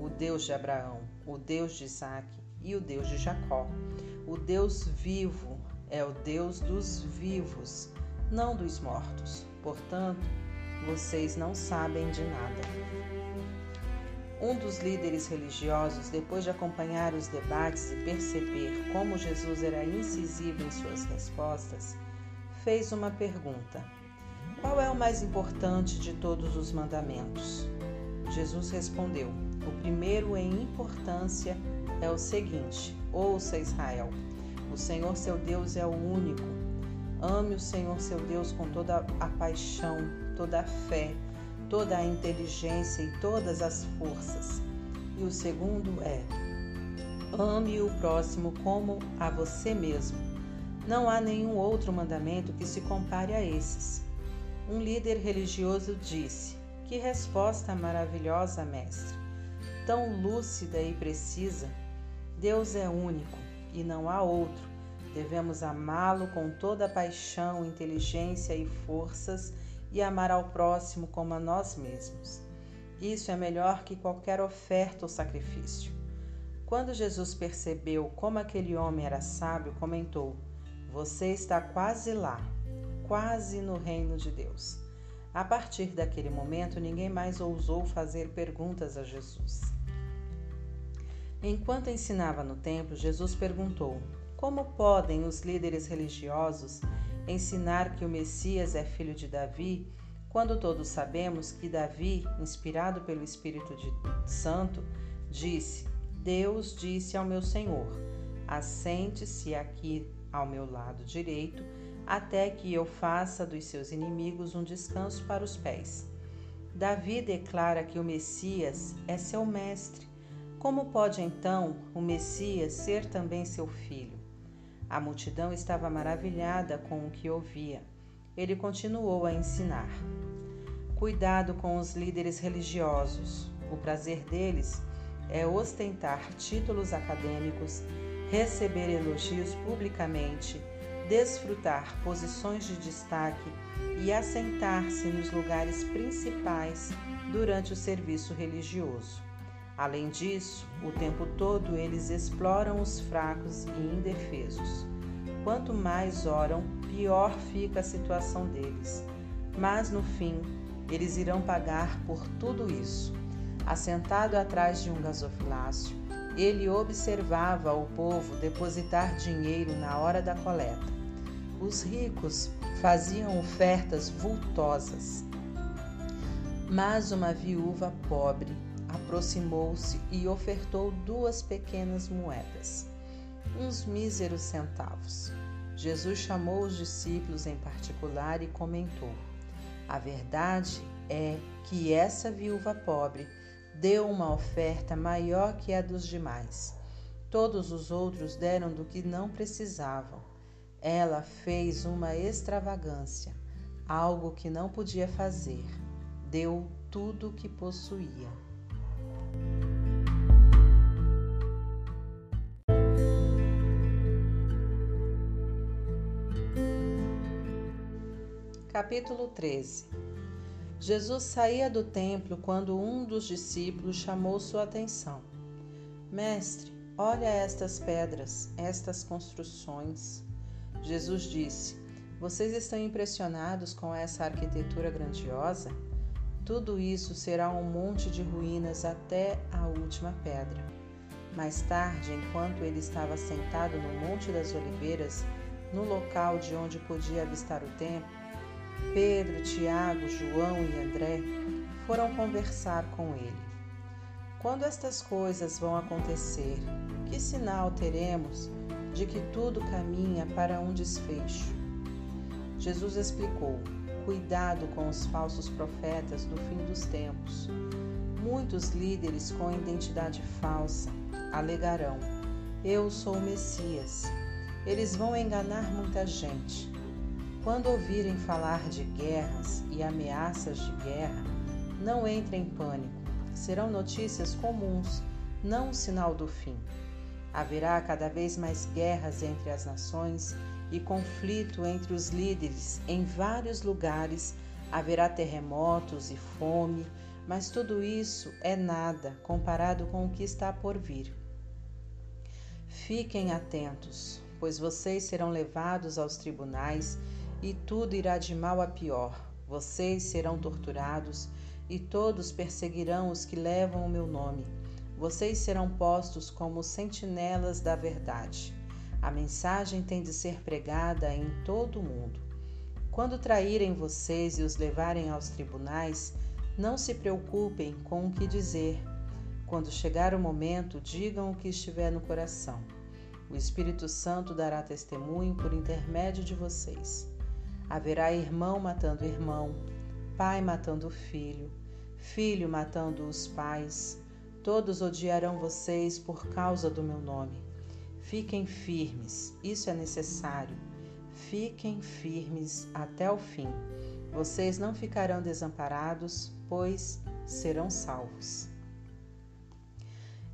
o Deus de Abraão, o Deus de Isaac e o Deus de Jacó. O Deus vivo é o Deus dos vivos, não dos mortos. Portanto, vocês não sabem de nada. Um dos líderes religiosos, depois de acompanhar os debates e perceber como Jesus era incisivo em suas respostas, fez uma pergunta: Qual é o mais importante de todos os mandamentos? Jesus respondeu: O primeiro em importância é o seguinte: Ouça, Israel, o Senhor seu Deus é o único. Ame o Senhor seu Deus com toda a paixão, toda a fé, toda a inteligência e todas as forças. E o segundo é: ame o próximo como a você mesmo. Não há nenhum outro mandamento que se compare a esses. Um líder religioso disse: que resposta maravilhosa, mestre! Tão lúcida e precisa. Deus é único e não há outro. Devemos amá-lo com toda a paixão, inteligência e forças e amar ao próximo como a nós mesmos. Isso é melhor que qualquer oferta ou sacrifício. Quando Jesus percebeu como aquele homem era sábio, comentou: Você está quase lá, quase no reino de Deus. A partir daquele momento, ninguém mais ousou fazer perguntas a Jesus. Enquanto ensinava no templo, Jesus perguntou: Como podem os líderes religiosos ensinar que o Messias é filho de Davi, quando todos sabemos que Davi, inspirado pelo Espírito Santo, disse: Deus disse ao meu Senhor: Assente-se aqui ao meu lado direito até que eu faça dos seus inimigos um descanso para os pés. Davi declara que o Messias é seu mestre. Como pode então o Messias ser também seu filho? A multidão estava maravilhada com o que ouvia. Ele continuou a ensinar. Cuidado com os líderes religiosos. O prazer deles é ostentar títulos acadêmicos, receber elogios publicamente desfrutar posições de destaque e assentar-se nos lugares principais durante o serviço religioso. Além disso, o tempo todo eles exploram os fracos e indefesos. Quanto mais oram, pior fica a situação deles. Mas no fim, eles irão pagar por tudo isso. Assentado atrás de um gasofilácio, ele observava o povo depositar dinheiro na hora da coleta. Os ricos faziam ofertas vultosas. Mas uma viúva pobre aproximou-se e ofertou duas pequenas moedas, uns míseros centavos. Jesus chamou os discípulos em particular e comentou: A verdade é que essa viúva pobre deu uma oferta maior que a dos demais. Todos os outros deram do que não precisavam. Ela fez uma extravagância, algo que não podia fazer. Deu tudo o que possuía. Capítulo 13 Jesus saía do templo quando um dos discípulos chamou sua atenção. Mestre, olha estas pedras, estas construções. Jesus disse: Vocês estão impressionados com essa arquitetura grandiosa? Tudo isso será um monte de ruínas até a última pedra. Mais tarde, enquanto ele estava sentado no Monte das Oliveiras, no local de onde podia avistar o templo, Pedro, Tiago, João e André foram conversar com ele. Quando estas coisas vão acontecer, que sinal teremos de que tudo caminha para um desfecho? Jesus explicou: Cuidado com os falsos profetas do fim dos tempos. Muitos líderes com identidade falsa alegarão: Eu sou o Messias. Eles vão enganar muita gente. Quando ouvirem falar de guerras e ameaças de guerra, Não entre em pânico. Serão notícias comuns, não um sinal do fim. Haverá cada vez mais guerras entre as nações e conflito entre os líderes em vários lugares. Haverá terremotos e fome, mas tudo isso é nada comparado com o que está por vir. Fiquem atentos, pois vocês serão levados aos tribunais e tudo irá de mal a pior. Vocês serão torturados e todos perseguirão os que levam o meu nome. Vocês serão postos como sentinelas da verdade. A mensagem tem de ser pregada em todo o mundo. Quando traírem vocês e os levarem aos tribunais, não se preocupem com o que dizer. Quando chegar o momento, digam o que estiver no coração. O Espírito Santo dará testemunho por intermédio de vocês. Haverá irmão matando irmão, pai matando filho, filho matando os pais. Todos odiarão vocês por causa do meu nome. Fiquem firmes, isso é necessário. Fiquem firmes até o fim. Vocês não ficarão desamparados, pois serão salvos.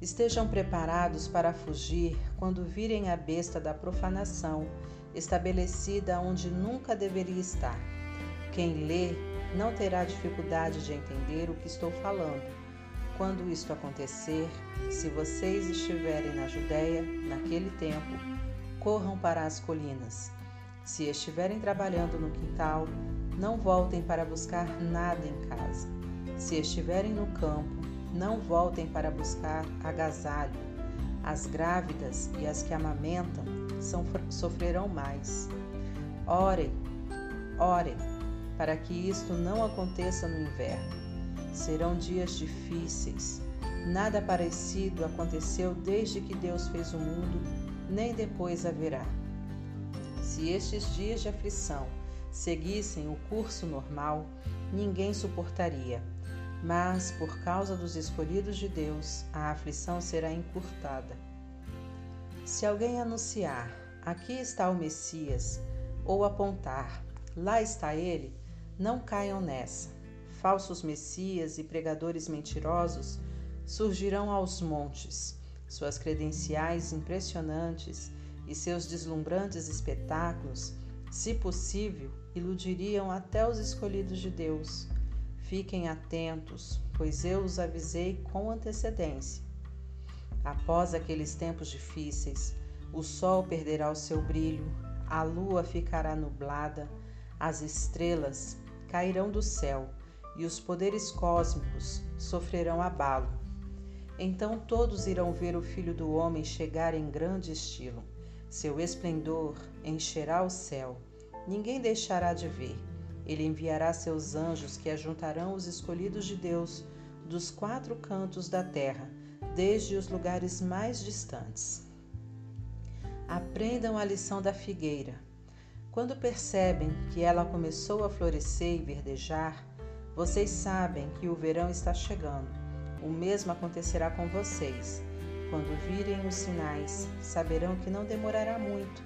Estejam preparados para fugir quando virem a besta da profanação estabelecida onde nunca deveria estar. Quem lê não terá dificuldade de entender o que estou falando quando isto acontecer, se vocês estiverem na Judéia, naquele tempo, corram para as colinas. Se estiverem trabalhando no quintal, não voltem para buscar nada em casa. Se estiverem no campo, não voltem para buscar agasalho. As grávidas e as que amamentam são, sofrerão mais. Orem, orem, para que isto não aconteça no inverno Serão dias difíceis. Nada parecido aconteceu desde que Deus fez o mundo, nem depois haverá. Se estes dias de aflição seguissem o curso normal, ninguém suportaria. Mas, por causa dos escolhidos de Deus, a aflição será encurtada. Se alguém anunciar, aqui está o Messias, ou apontar, lá está ele, não caiam nessa falsos messias e pregadores mentirosos surgirão aos montes. Suas credenciais impressionantes e seus deslumbrantes espetáculos, se possível, iludiriam até os escolhidos de Deus. Fiquem atentos, pois eu os avisei com antecedência. Após aqueles tempos difíceis, o sol perderá o seu brilho, a lua ficará nublada, as estrelas cairão do céu e os poderes cósmicos sofrerão abalo. Então todos irão ver o Filho do Homem chegar em grande estilo. Seu esplendor encherá o céu. Ninguém deixará de ver. Ele enviará seus anjos que ajuntarão os escolhidos de Deus dos quatro cantos da terra, desde os lugares mais distantes. Aprendam a lição da figueira. Quando percebem que ela começou a florescer e verdejar, vocês sabem que o verão está chegando. O mesmo acontecerá com vocês. Quando virem os sinais, saberão que não demorará muito.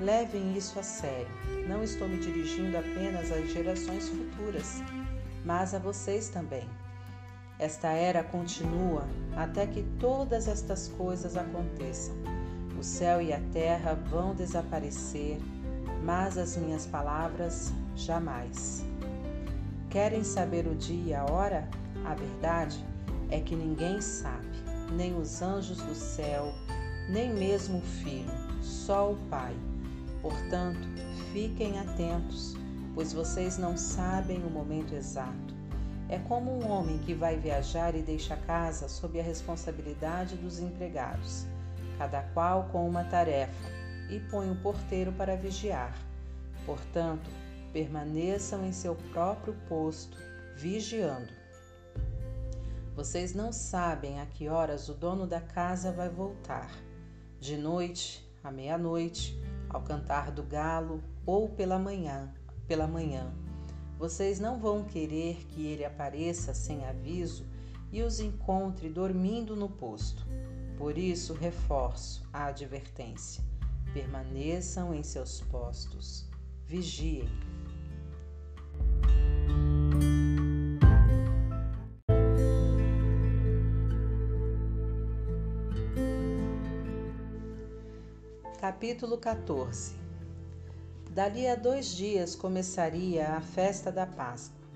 Levem isso a sério. Não estou me dirigindo apenas às gerações futuras, mas a vocês também. Esta era continua até que todas estas coisas aconteçam. O céu e a terra vão desaparecer, mas as minhas palavras jamais. Querem saber o dia e a hora? A verdade é que ninguém sabe, nem os anjos do céu, nem mesmo o Filho, só o Pai. Portanto, fiquem atentos, pois vocês não sabem o momento exato. É como um homem que vai viajar e deixa a casa sob a responsabilidade dos empregados, cada qual com uma tarefa, e põe o porteiro para vigiar. Portanto, permaneçam em seu próprio posto, vigiando. Vocês não sabem a que horas o dono da casa vai voltar. De noite, à meia-noite, ao cantar do galo ou pela manhã, pela manhã. Vocês não vão querer que ele apareça sem aviso e os encontre dormindo no posto. Por isso, reforço a advertência: permaneçam em seus postos, vigiem. Capítulo 14 Dali a dois dias começaria a festa da Páscoa,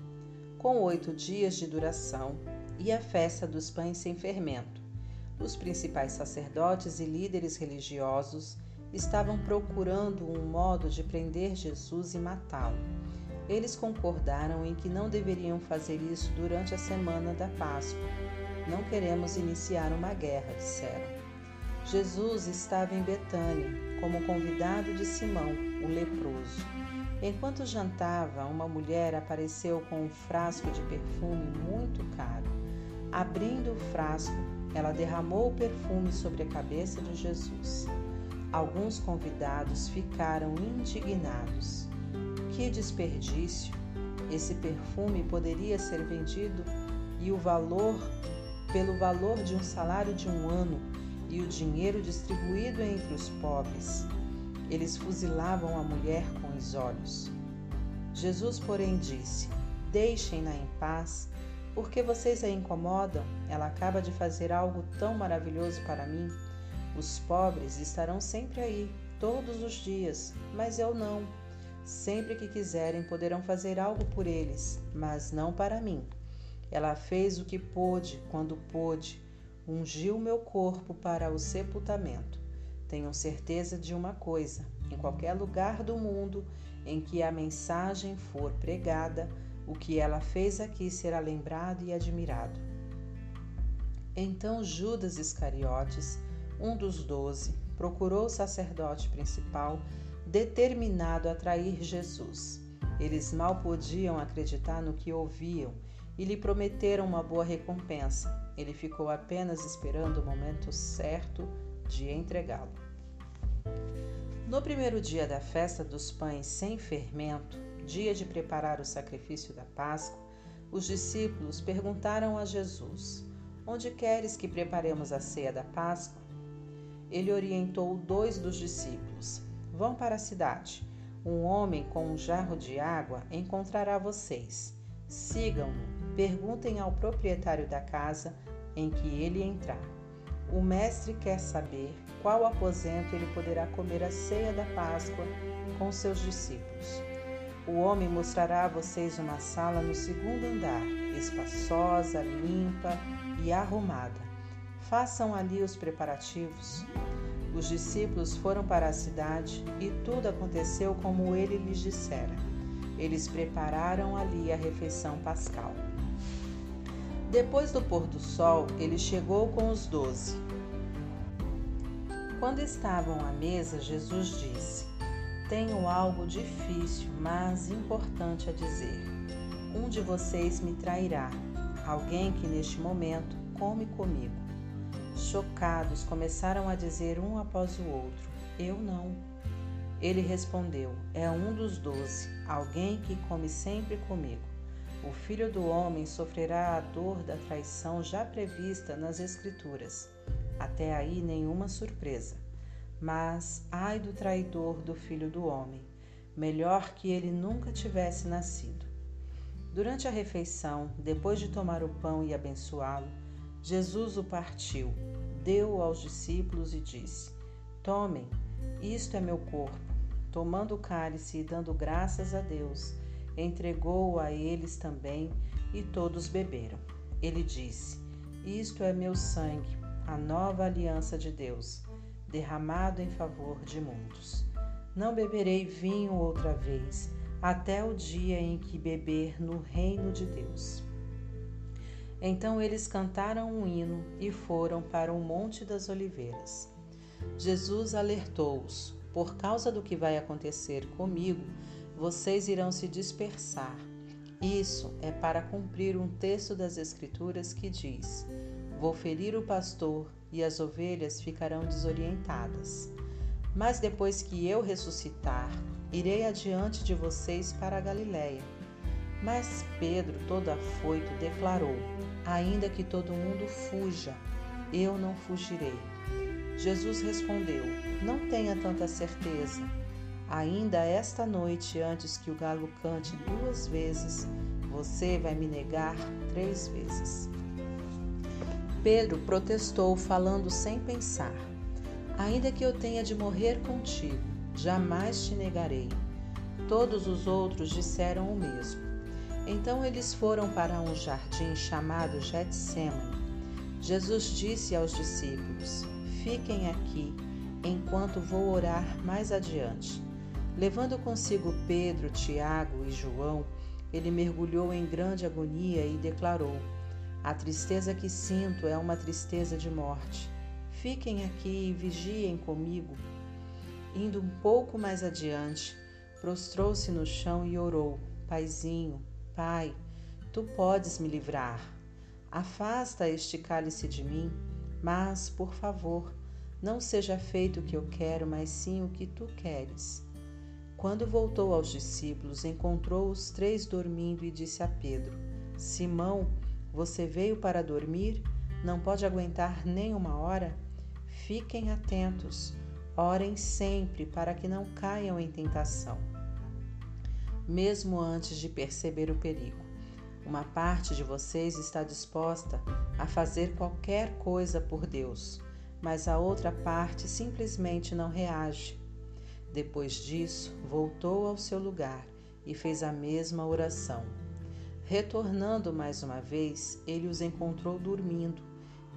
com oito dias de duração, e a festa dos pães sem fermento. Os principais sacerdotes e líderes religiosos estavam procurando um modo de prender Jesus e matá-lo, eles concordaram em que não deveriam fazer isso durante a semana da Páscoa. Não queremos iniciar uma guerra, disseram. Jesus estava em Betânia, como convidado de Simão, o leproso. Enquanto jantava, uma mulher apareceu com um frasco de perfume muito caro. Abrindo o frasco, ela derramou o perfume sobre a cabeça de Jesus. Alguns convidados ficaram indignados. Que desperdício! Esse perfume poderia ser vendido e o valor pelo valor de um salário de um ano e o dinheiro distribuído entre os pobres. Eles fuzilavam a mulher com os olhos. Jesus, porém, disse: Deixem-na em paz, porque vocês a incomodam. Ela acaba de fazer algo tão maravilhoso para mim. Os pobres estarão sempre aí, todos os dias, mas eu não. Sempre que quiserem, poderão fazer algo por eles, mas não para mim. Ela fez o que pôde, quando pôde, ungiu meu corpo para o sepultamento. Tenham certeza de uma coisa: em qualquer lugar do mundo em que a mensagem for pregada, o que ela fez aqui será lembrado e admirado. Então Judas Iscariotes um dos doze, procurou o sacerdote principal, determinado a trair Jesus. Eles mal podiam acreditar no que ouviam e lhe prometeram uma boa recompensa. Ele ficou apenas esperando o momento certo de entregá-lo. No primeiro dia da festa dos pães sem fermento, dia de preparar o sacrifício da Páscoa, os discípulos perguntaram a Jesus: Onde queres que preparemos a ceia da Páscoa? ele orientou dois dos discípulos: Vão para a cidade. Um homem com um jarro de água encontrará vocês. Sigam-no. Perguntem ao proprietário da casa em que ele entrar. O mestre quer saber qual aposento ele poderá comer a ceia da Páscoa com seus discípulos. O homem mostrará a vocês uma sala no segundo andar, espaçosa, limpa e arrumada. Façam ali os preparativos. Os discípulos foram para a cidade e tudo aconteceu como ele lhes dissera. Eles prepararam ali a refeição pascal. Depois do pôr do sol, ele chegou com os doze. Quando estavam à mesa, Jesus disse: Tenho algo difícil, mas importante a dizer. Um de vocês me trairá, alguém que neste momento come comigo. Chocados, começaram a dizer um após o outro: Eu não. Ele respondeu: É um dos doze, alguém que come sempre comigo. O filho do homem sofrerá a dor da traição já prevista nas Escrituras. Até aí nenhuma surpresa. Mas, ai do traidor do filho do homem, melhor que ele nunca tivesse nascido. Durante a refeição, depois de tomar o pão e abençoá-lo, Jesus o partiu, deu aos discípulos e disse: Tomem, isto é meu corpo. Tomando o cálice e dando graças a Deus, entregou-o a eles também e todos beberam. Ele disse: Isto é meu sangue, a nova aliança de Deus, derramado em favor de muitos. Não beberei vinho outra vez, até o dia em que beber no reino de Deus. Então eles cantaram um hino e foram para o Monte das Oliveiras. Jesus alertou-os: Por causa do que vai acontecer comigo, vocês irão se dispersar. Isso é para cumprir um texto das Escrituras que diz: Vou ferir o pastor e as ovelhas ficarão desorientadas. Mas depois que eu ressuscitar, irei adiante de vocês para a Galiléia. Mas Pedro, todo afoito, declarou: Ainda que todo mundo fuja, eu não fugirei. Jesus respondeu: Não tenha tanta certeza. Ainda esta noite, antes que o galo cante duas vezes, você vai me negar três vezes. Pedro protestou, falando sem pensar: Ainda que eu tenha de morrer contigo, jamais te negarei. Todos os outros disseram o mesmo. Então eles foram para um jardim chamado Getsemane. Jesus disse aos discípulos: Fiquem aqui, enquanto vou orar mais adiante. Levando consigo Pedro, Tiago e João, ele mergulhou em grande agonia e declarou: A tristeza que sinto é uma tristeza de morte. Fiquem aqui e vigiem comigo. Indo um pouco mais adiante, prostrou-se no chão e orou: Paizinho, Pai, tu podes me livrar. Afasta este cálice de mim, mas, por favor, não seja feito o que eu quero, mas sim o que tu queres. Quando voltou aos discípulos, encontrou os três dormindo e disse a Pedro: Simão, você veio para dormir? Não pode aguentar nem uma hora? Fiquem atentos, orem sempre para que não caiam em tentação. Mesmo antes de perceber o perigo, uma parte de vocês está disposta a fazer qualquer coisa por Deus, mas a outra parte simplesmente não reage depois disso, voltou ao seu lugar e fez a mesma oração. Retornando mais uma vez, ele os encontrou dormindo.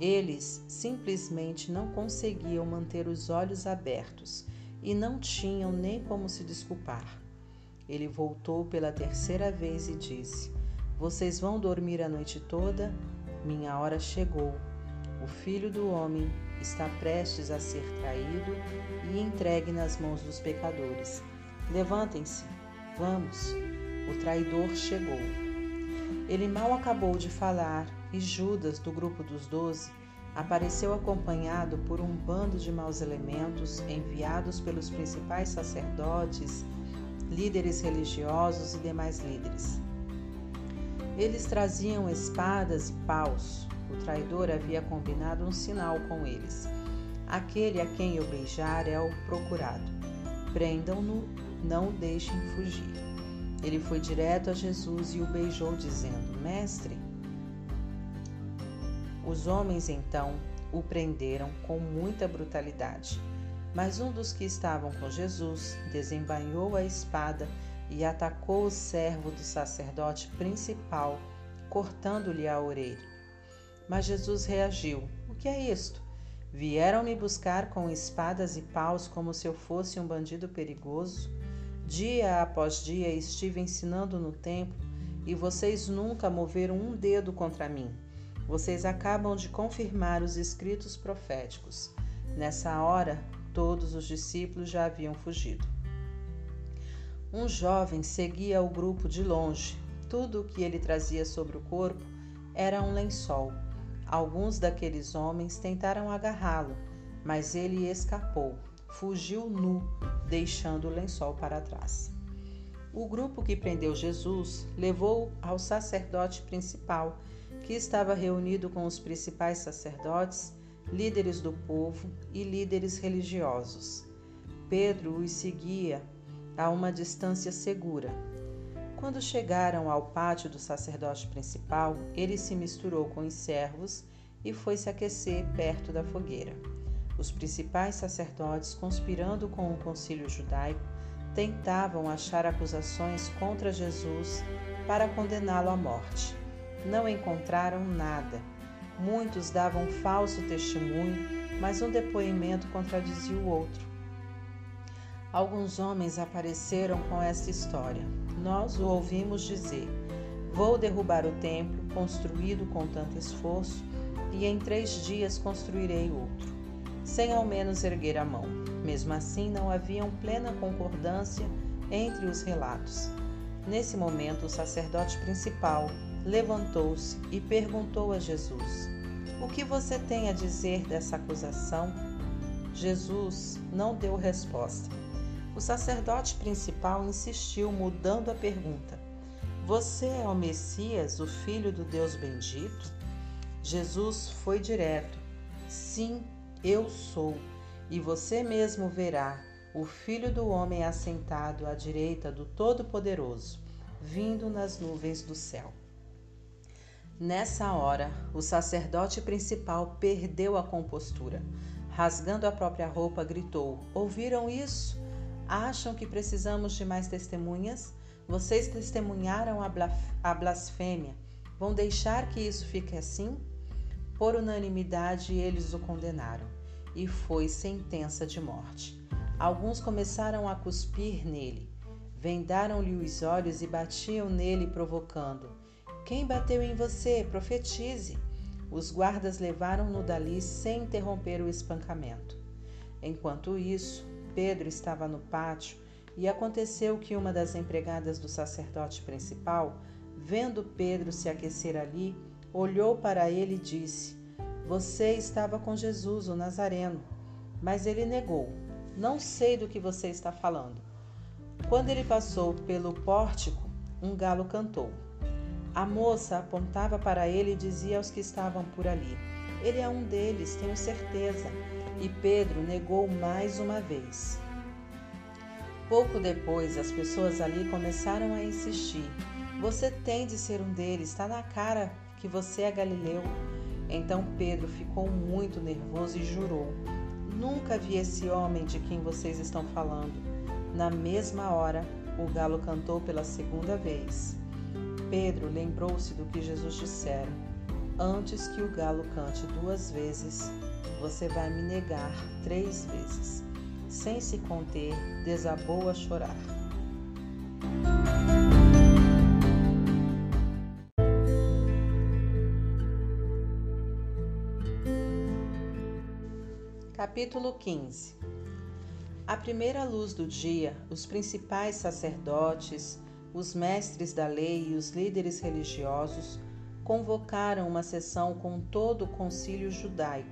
Eles simplesmente não conseguiam manter os olhos abertos e não tinham nem como se desculpar. Ele voltou pela terceira vez e disse: Vocês vão dormir a noite toda? Minha hora chegou. O filho do homem está prestes a ser traído e entregue nas mãos dos pecadores. Levantem-se, vamos, o traidor chegou. Ele mal acabou de falar e Judas, do grupo dos doze, apareceu acompanhado por um bando de maus elementos enviados pelos principais sacerdotes, líderes religiosos e demais líderes. Eles traziam espadas e paus, o traidor havia combinado um sinal com eles. Aquele a quem eu beijar é o procurado. Prendam-no, não o deixem fugir. Ele foi direto a Jesus e o beijou, dizendo: Mestre. Os homens então o prenderam com muita brutalidade. Mas um dos que estavam com Jesus desembainhou a espada e atacou o servo do sacerdote principal, cortando-lhe a orelha. Mas Jesus reagiu: O que é isto? Vieram me buscar com espadas e paus como se eu fosse um bandido perigoso? Dia após dia estive ensinando no templo e vocês nunca moveram um dedo contra mim. Vocês acabam de confirmar os escritos proféticos. Nessa hora, todos os discípulos já haviam fugido. Um jovem seguia o grupo de longe. Tudo o que ele trazia sobre o corpo era um lençol. Alguns daqueles homens tentaram agarrá-lo, mas ele escapou, fugiu nu, deixando o lençol para trás. O grupo que prendeu Jesus levou ao sacerdote principal, que estava reunido com os principais sacerdotes, líderes do povo e líderes religiosos. Pedro os seguia a uma distância segura. Quando chegaram ao pátio do sacerdote principal, ele se misturou com os servos e foi se aquecer perto da fogueira. Os principais sacerdotes, conspirando com o concílio judaico, tentavam achar acusações contra Jesus para condená-lo à morte. Não encontraram nada. Muitos davam falso testemunho, mas um depoimento contradizia o outro. Alguns homens apareceram com esta história. Nós o ouvimos dizer: Vou derrubar o templo construído com tanto esforço, e em três dias construirei outro, sem ao menos erguer a mão. Mesmo assim, não havia plena concordância entre os relatos. Nesse momento, o sacerdote principal levantou-se e perguntou a Jesus: O que você tem a dizer dessa acusação? Jesus não deu resposta. O sacerdote principal insistiu, mudando a pergunta: Você é o Messias, o Filho do Deus bendito? Jesus foi direto: Sim, eu sou, e você mesmo verá o Filho do Homem assentado à direita do Todo-Poderoso, vindo nas nuvens do céu. Nessa hora, o sacerdote principal perdeu a compostura rasgando a própria roupa, gritou: Ouviram isso? Acham que precisamos de mais testemunhas? Vocês testemunharam a blasfêmia. Vão deixar que isso fique assim? Por unanimidade, eles o condenaram, e foi sentença de morte. Alguns começaram a cuspir nele, vendaram-lhe os olhos e batiam nele, provocando: Quem bateu em você? Profetize. Os guardas levaram-no dali sem interromper o espancamento. Enquanto isso, Pedro estava no pátio e aconteceu que uma das empregadas do sacerdote principal, vendo Pedro se aquecer ali, olhou para ele e disse: Você estava com Jesus, o Nazareno. Mas ele negou: Não sei do que você está falando. Quando ele passou pelo pórtico, um galo cantou. A moça apontava para ele e dizia aos que estavam por ali: Ele é um deles, tenho certeza. E Pedro negou mais uma vez. Pouco depois, as pessoas ali começaram a insistir: Você tem de ser um deles, está na cara que você é galileu. Então Pedro ficou muito nervoso e jurou: Nunca vi esse homem de quem vocês estão falando. Na mesma hora, o galo cantou pela segunda vez. Pedro lembrou-se do que Jesus dissera: Antes que o galo cante duas vezes, você vai me negar três vezes. Sem se conter, desabou a chorar. Capítulo 15 À primeira luz do dia, os principais sacerdotes, os mestres da lei e os líderes religiosos convocaram uma sessão com todo o concílio judaico.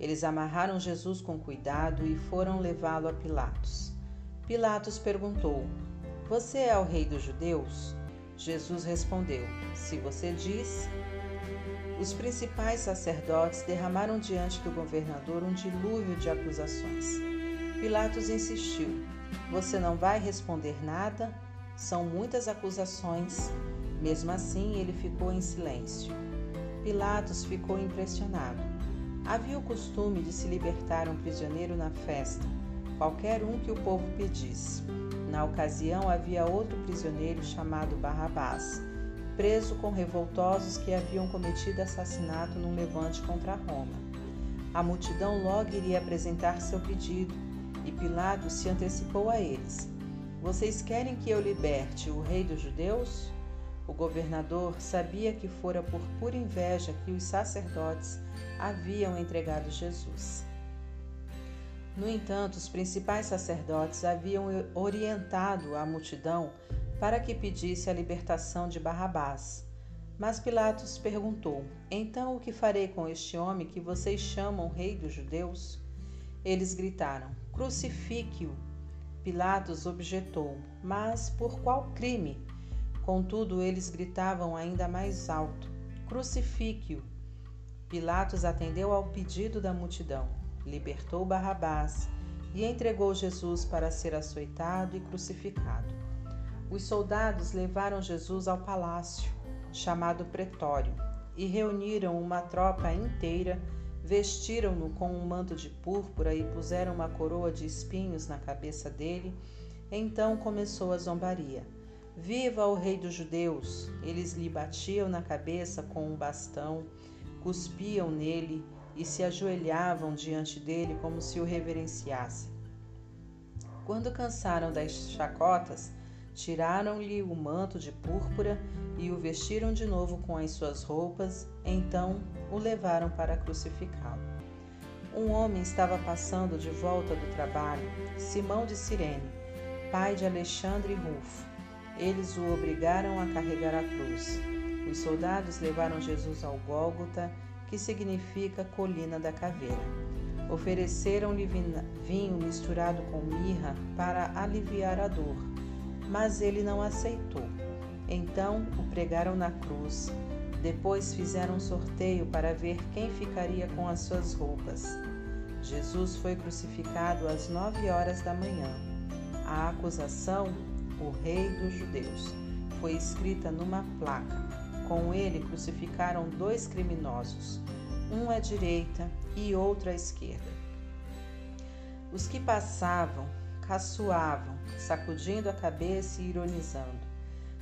Eles amarraram Jesus com cuidado e foram levá-lo a Pilatos. Pilatos perguntou: Você é o rei dos judeus? Jesus respondeu: Se você diz. Os principais sacerdotes derramaram diante do governador um dilúvio de acusações. Pilatos insistiu: Você não vai responder nada? São muitas acusações. Mesmo assim, ele ficou em silêncio. Pilatos ficou impressionado. Havia o costume de se libertar um prisioneiro na festa, qualquer um que o povo pedisse. Na ocasião, havia outro prisioneiro chamado Barrabás, preso com revoltosos que haviam cometido assassinato num levante contra Roma. A multidão logo iria apresentar seu pedido e Pilatos se antecipou a eles. Vocês querem que eu liberte o rei dos judeus? O governador sabia que fora por pura inveja que os sacerdotes haviam entregado Jesus. No entanto, os principais sacerdotes haviam orientado a multidão para que pedisse a libertação de Barrabás. Mas Pilatos perguntou: Então o que farei com este homem que vocês chamam rei dos judeus? Eles gritaram: Crucifique-o. Pilatos objetou: Mas por qual crime? Contudo, eles gritavam ainda mais alto: Crucifique-o. Pilatos atendeu ao pedido da multidão, libertou Barrabás e entregou Jesus para ser açoitado e crucificado. Os soldados levaram Jesus ao palácio, chamado Pretório, e reuniram uma tropa inteira Vestiram-no com um manto de púrpura e puseram uma coroa de espinhos na cabeça dele. Então começou a zombaria. Viva o rei dos judeus! Eles lhe batiam na cabeça com um bastão, cuspiam nele e se ajoelhavam diante dele como se o reverenciassem. Quando cansaram das chacotas, tiraram-lhe o manto de púrpura e o vestiram de novo com as suas roupas, então o levaram para crucificá-lo. Um homem estava passando de volta do trabalho, Simão de Cirene, pai de Alexandre e Rufo. Eles o obrigaram a carregar a cruz. Os soldados levaram Jesus ao Gólgota, que significa colina da caveira. Ofereceram-lhe vinho misturado com mirra para aliviar a dor, mas ele não aceitou. Então o pregaram na cruz depois fizeram um sorteio para ver quem ficaria com as suas roupas. Jesus foi crucificado às nove horas da manhã. A acusação, o Rei dos Judeus, foi escrita numa placa. Com ele crucificaram dois criminosos, um à direita e outro à esquerda. Os que passavam caçoavam, sacudindo a cabeça e ironizando.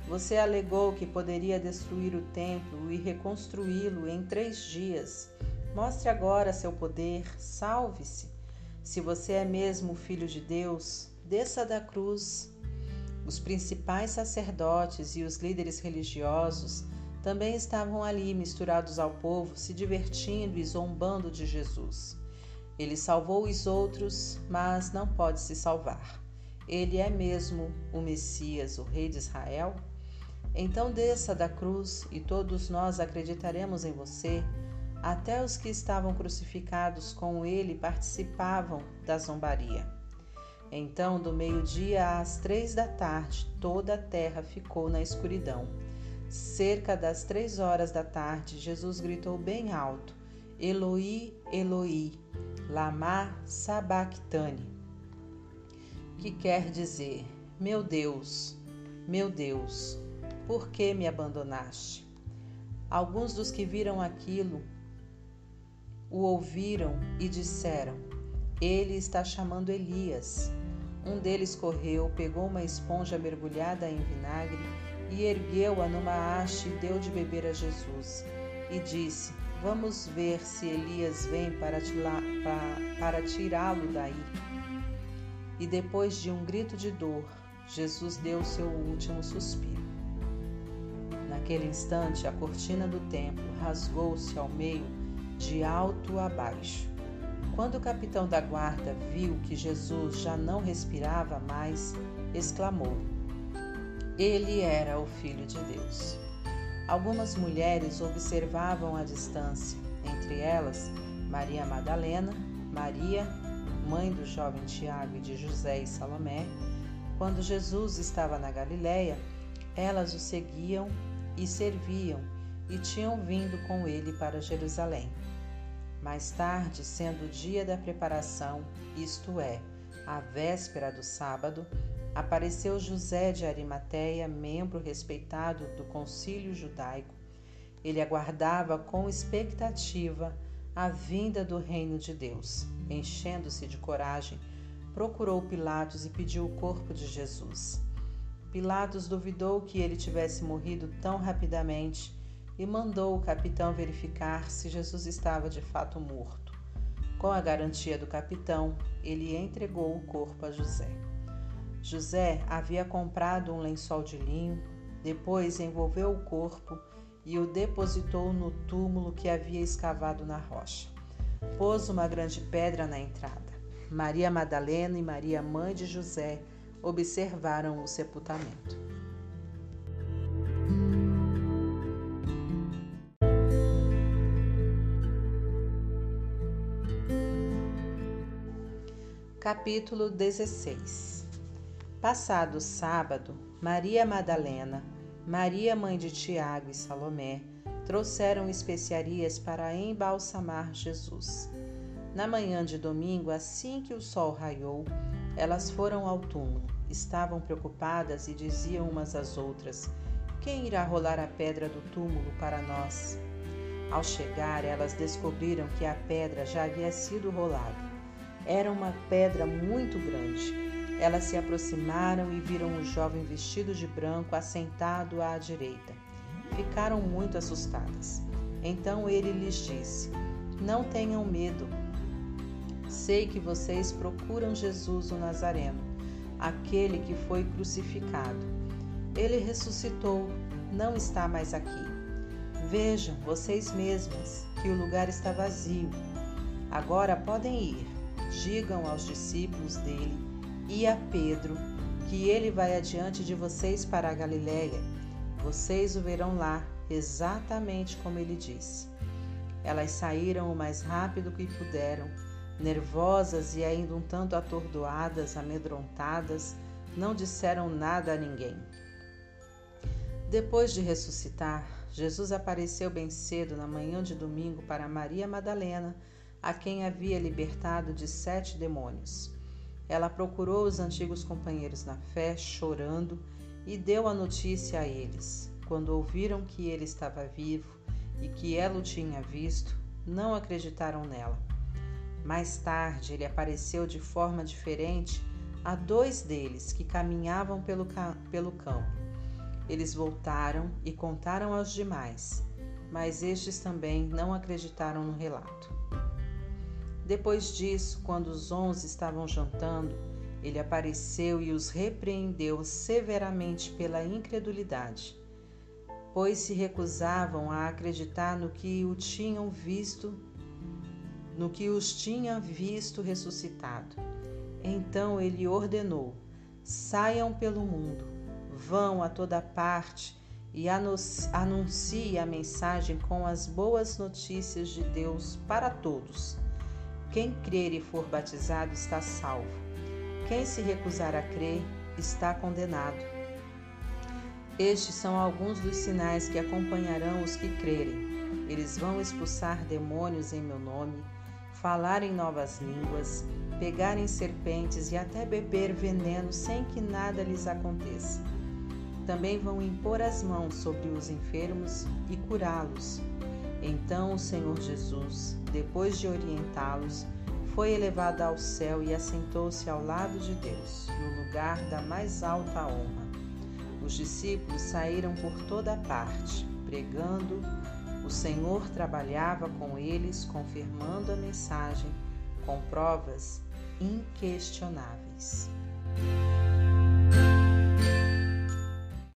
Você alegou que poderia destruir o templo e reconstruí-lo em três dias. Mostre agora seu poder, salve-se. Se você é mesmo Filho de Deus, desça da cruz. Os principais sacerdotes e os líderes religiosos também estavam ali misturados ao povo, se divertindo e zombando de Jesus. Ele salvou os outros, mas não pode se salvar. Ele é mesmo o Messias, o Rei de Israel? Então desça da cruz e todos nós acreditaremos em você. Até os que estavam crucificados com ele participavam da zombaria. Então, do meio-dia às três da tarde, toda a terra ficou na escuridão. Cerca das três horas da tarde, Jesus gritou bem alto: Eloi, Eloi, lama sabachthani, que quer dizer: Meu Deus, meu Deus, por que me abandonaste? Alguns dos que viram aquilo o ouviram e disseram: Ele está chamando Elias. Um deles correu, pegou uma esponja mergulhada em vinagre e ergueu-a numa haste e deu de beber a Jesus. E disse: Vamos ver se Elias vem para, para tirá-lo daí. E depois de um grito de dor, Jesus deu seu último suspiro. Naquele instante, a cortina do templo rasgou-se ao meio, de alto a baixo. Quando o capitão da guarda viu que Jesus já não respirava mais, exclamou: Ele era o Filho de Deus. Algumas mulheres observavam à distância, entre elas Maria Madalena, Maria, mãe do jovem Tiago e de José e Salomé. Quando Jesus estava na Galiléia, elas o seguiam e serviam e tinham vindo com ele para Jerusalém. Mais tarde, sendo o dia da preparação, isto é, a véspera do sábado, apareceu José de Arimateia, membro respeitado do concílio judaico. Ele aguardava com expectativa a vinda do reino de Deus. Enchendo-se de coragem, procurou Pilatos e pediu o corpo de Jesus. Pilatos duvidou que ele tivesse morrido tão rapidamente e mandou o capitão verificar se Jesus estava de fato morto. Com a garantia do capitão, ele entregou o corpo a José. José havia comprado um lençol de linho, depois envolveu o corpo e o depositou no túmulo que havia escavado na rocha. Pôs uma grande pedra na entrada. Maria Madalena e Maria, mãe de José, observaram o sepultamento. Capítulo 16 Passado sábado, Maria Madalena, Maria mãe de Tiago e Salomé trouxeram especiarias para embalsamar Jesus. Na manhã de domingo, assim que o sol raiou, elas foram ao túmulo. Estavam preocupadas e diziam umas às outras: Quem irá rolar a pedra do túmulo para nós? Ao chegar, elas descobriram que a pedra já havia sido rolada. Era uma pedra muito grande. Elas se aproximaram e viram o jovem vestido de branco assentado à direita. Ficaram muito assustadas. Então ele lhes disse: Não tenham medo. Sei que vocês procuram Jesus o Nazareno, aquele que foi crucificado. Ele ressuscitou, não está mais aqui. Vejam vocês mesmas que o lugar está vazio. Agora podem ir. Digam aos discípulos dele e a Pedro que ele vai adiante de vocês para a Galiléia. Vocês o verão lá, exatamente como ele disse. Elas saíram o mais rápido que puderam Nervosas e ainda um tanto atordoadas, amedrontadas, não disseram nada a ninguém. Depois de ressuscitar, Jesus apareceu bem cedo na manhã de domingo para Maria Madalena, a quem havia libertado de sete demônios. Ela procurou os antigos companheiros na fé, chorando, e deu a notícia a eles. Quando ouviram que ele estava vivo e que ela o tinha visto, não acreditaram nela. Mais tarde, ele apareceu de forma diferente a dois deles que caminhavam pelo, pelo campo. Eles voltaram e contaram aos demais, mas estes também não acreditaram no relato. Depois disso, quando os onze estavam jantando, ele apareceu e os repreendeu severamente pela incredulidade, pois se recusavam a acreditar no que o tinham visto, no que os tinha visto ressuscitado. Então ele ordenou: saiam pelo mundo, vão a toda parte e anuncie a mensagem com as boas notícias de Deus para todos. Quem crer e for batizado está salvo. Quem se recusar a crer está condenado. Estes são alguns dos sinais que acompanharão os que crerem. Eles vão expulsar demônios em meu nome, falar em novas línguas, pegar em serpentes e até beber veneno sem que nada lhes aconteça. Também vão impor as mãos sobre os enfermos e curá-los. Então o Senhor Jesus, depois de orientá-los, foi elevado ao céu e assentou-se ao lado de Deus, no lugar da mais alta honra. Os discípulos saíram por toda parte, pregando. O Senhor trabalhava com eles, confirmando a mensagem com provas inquestionáveis.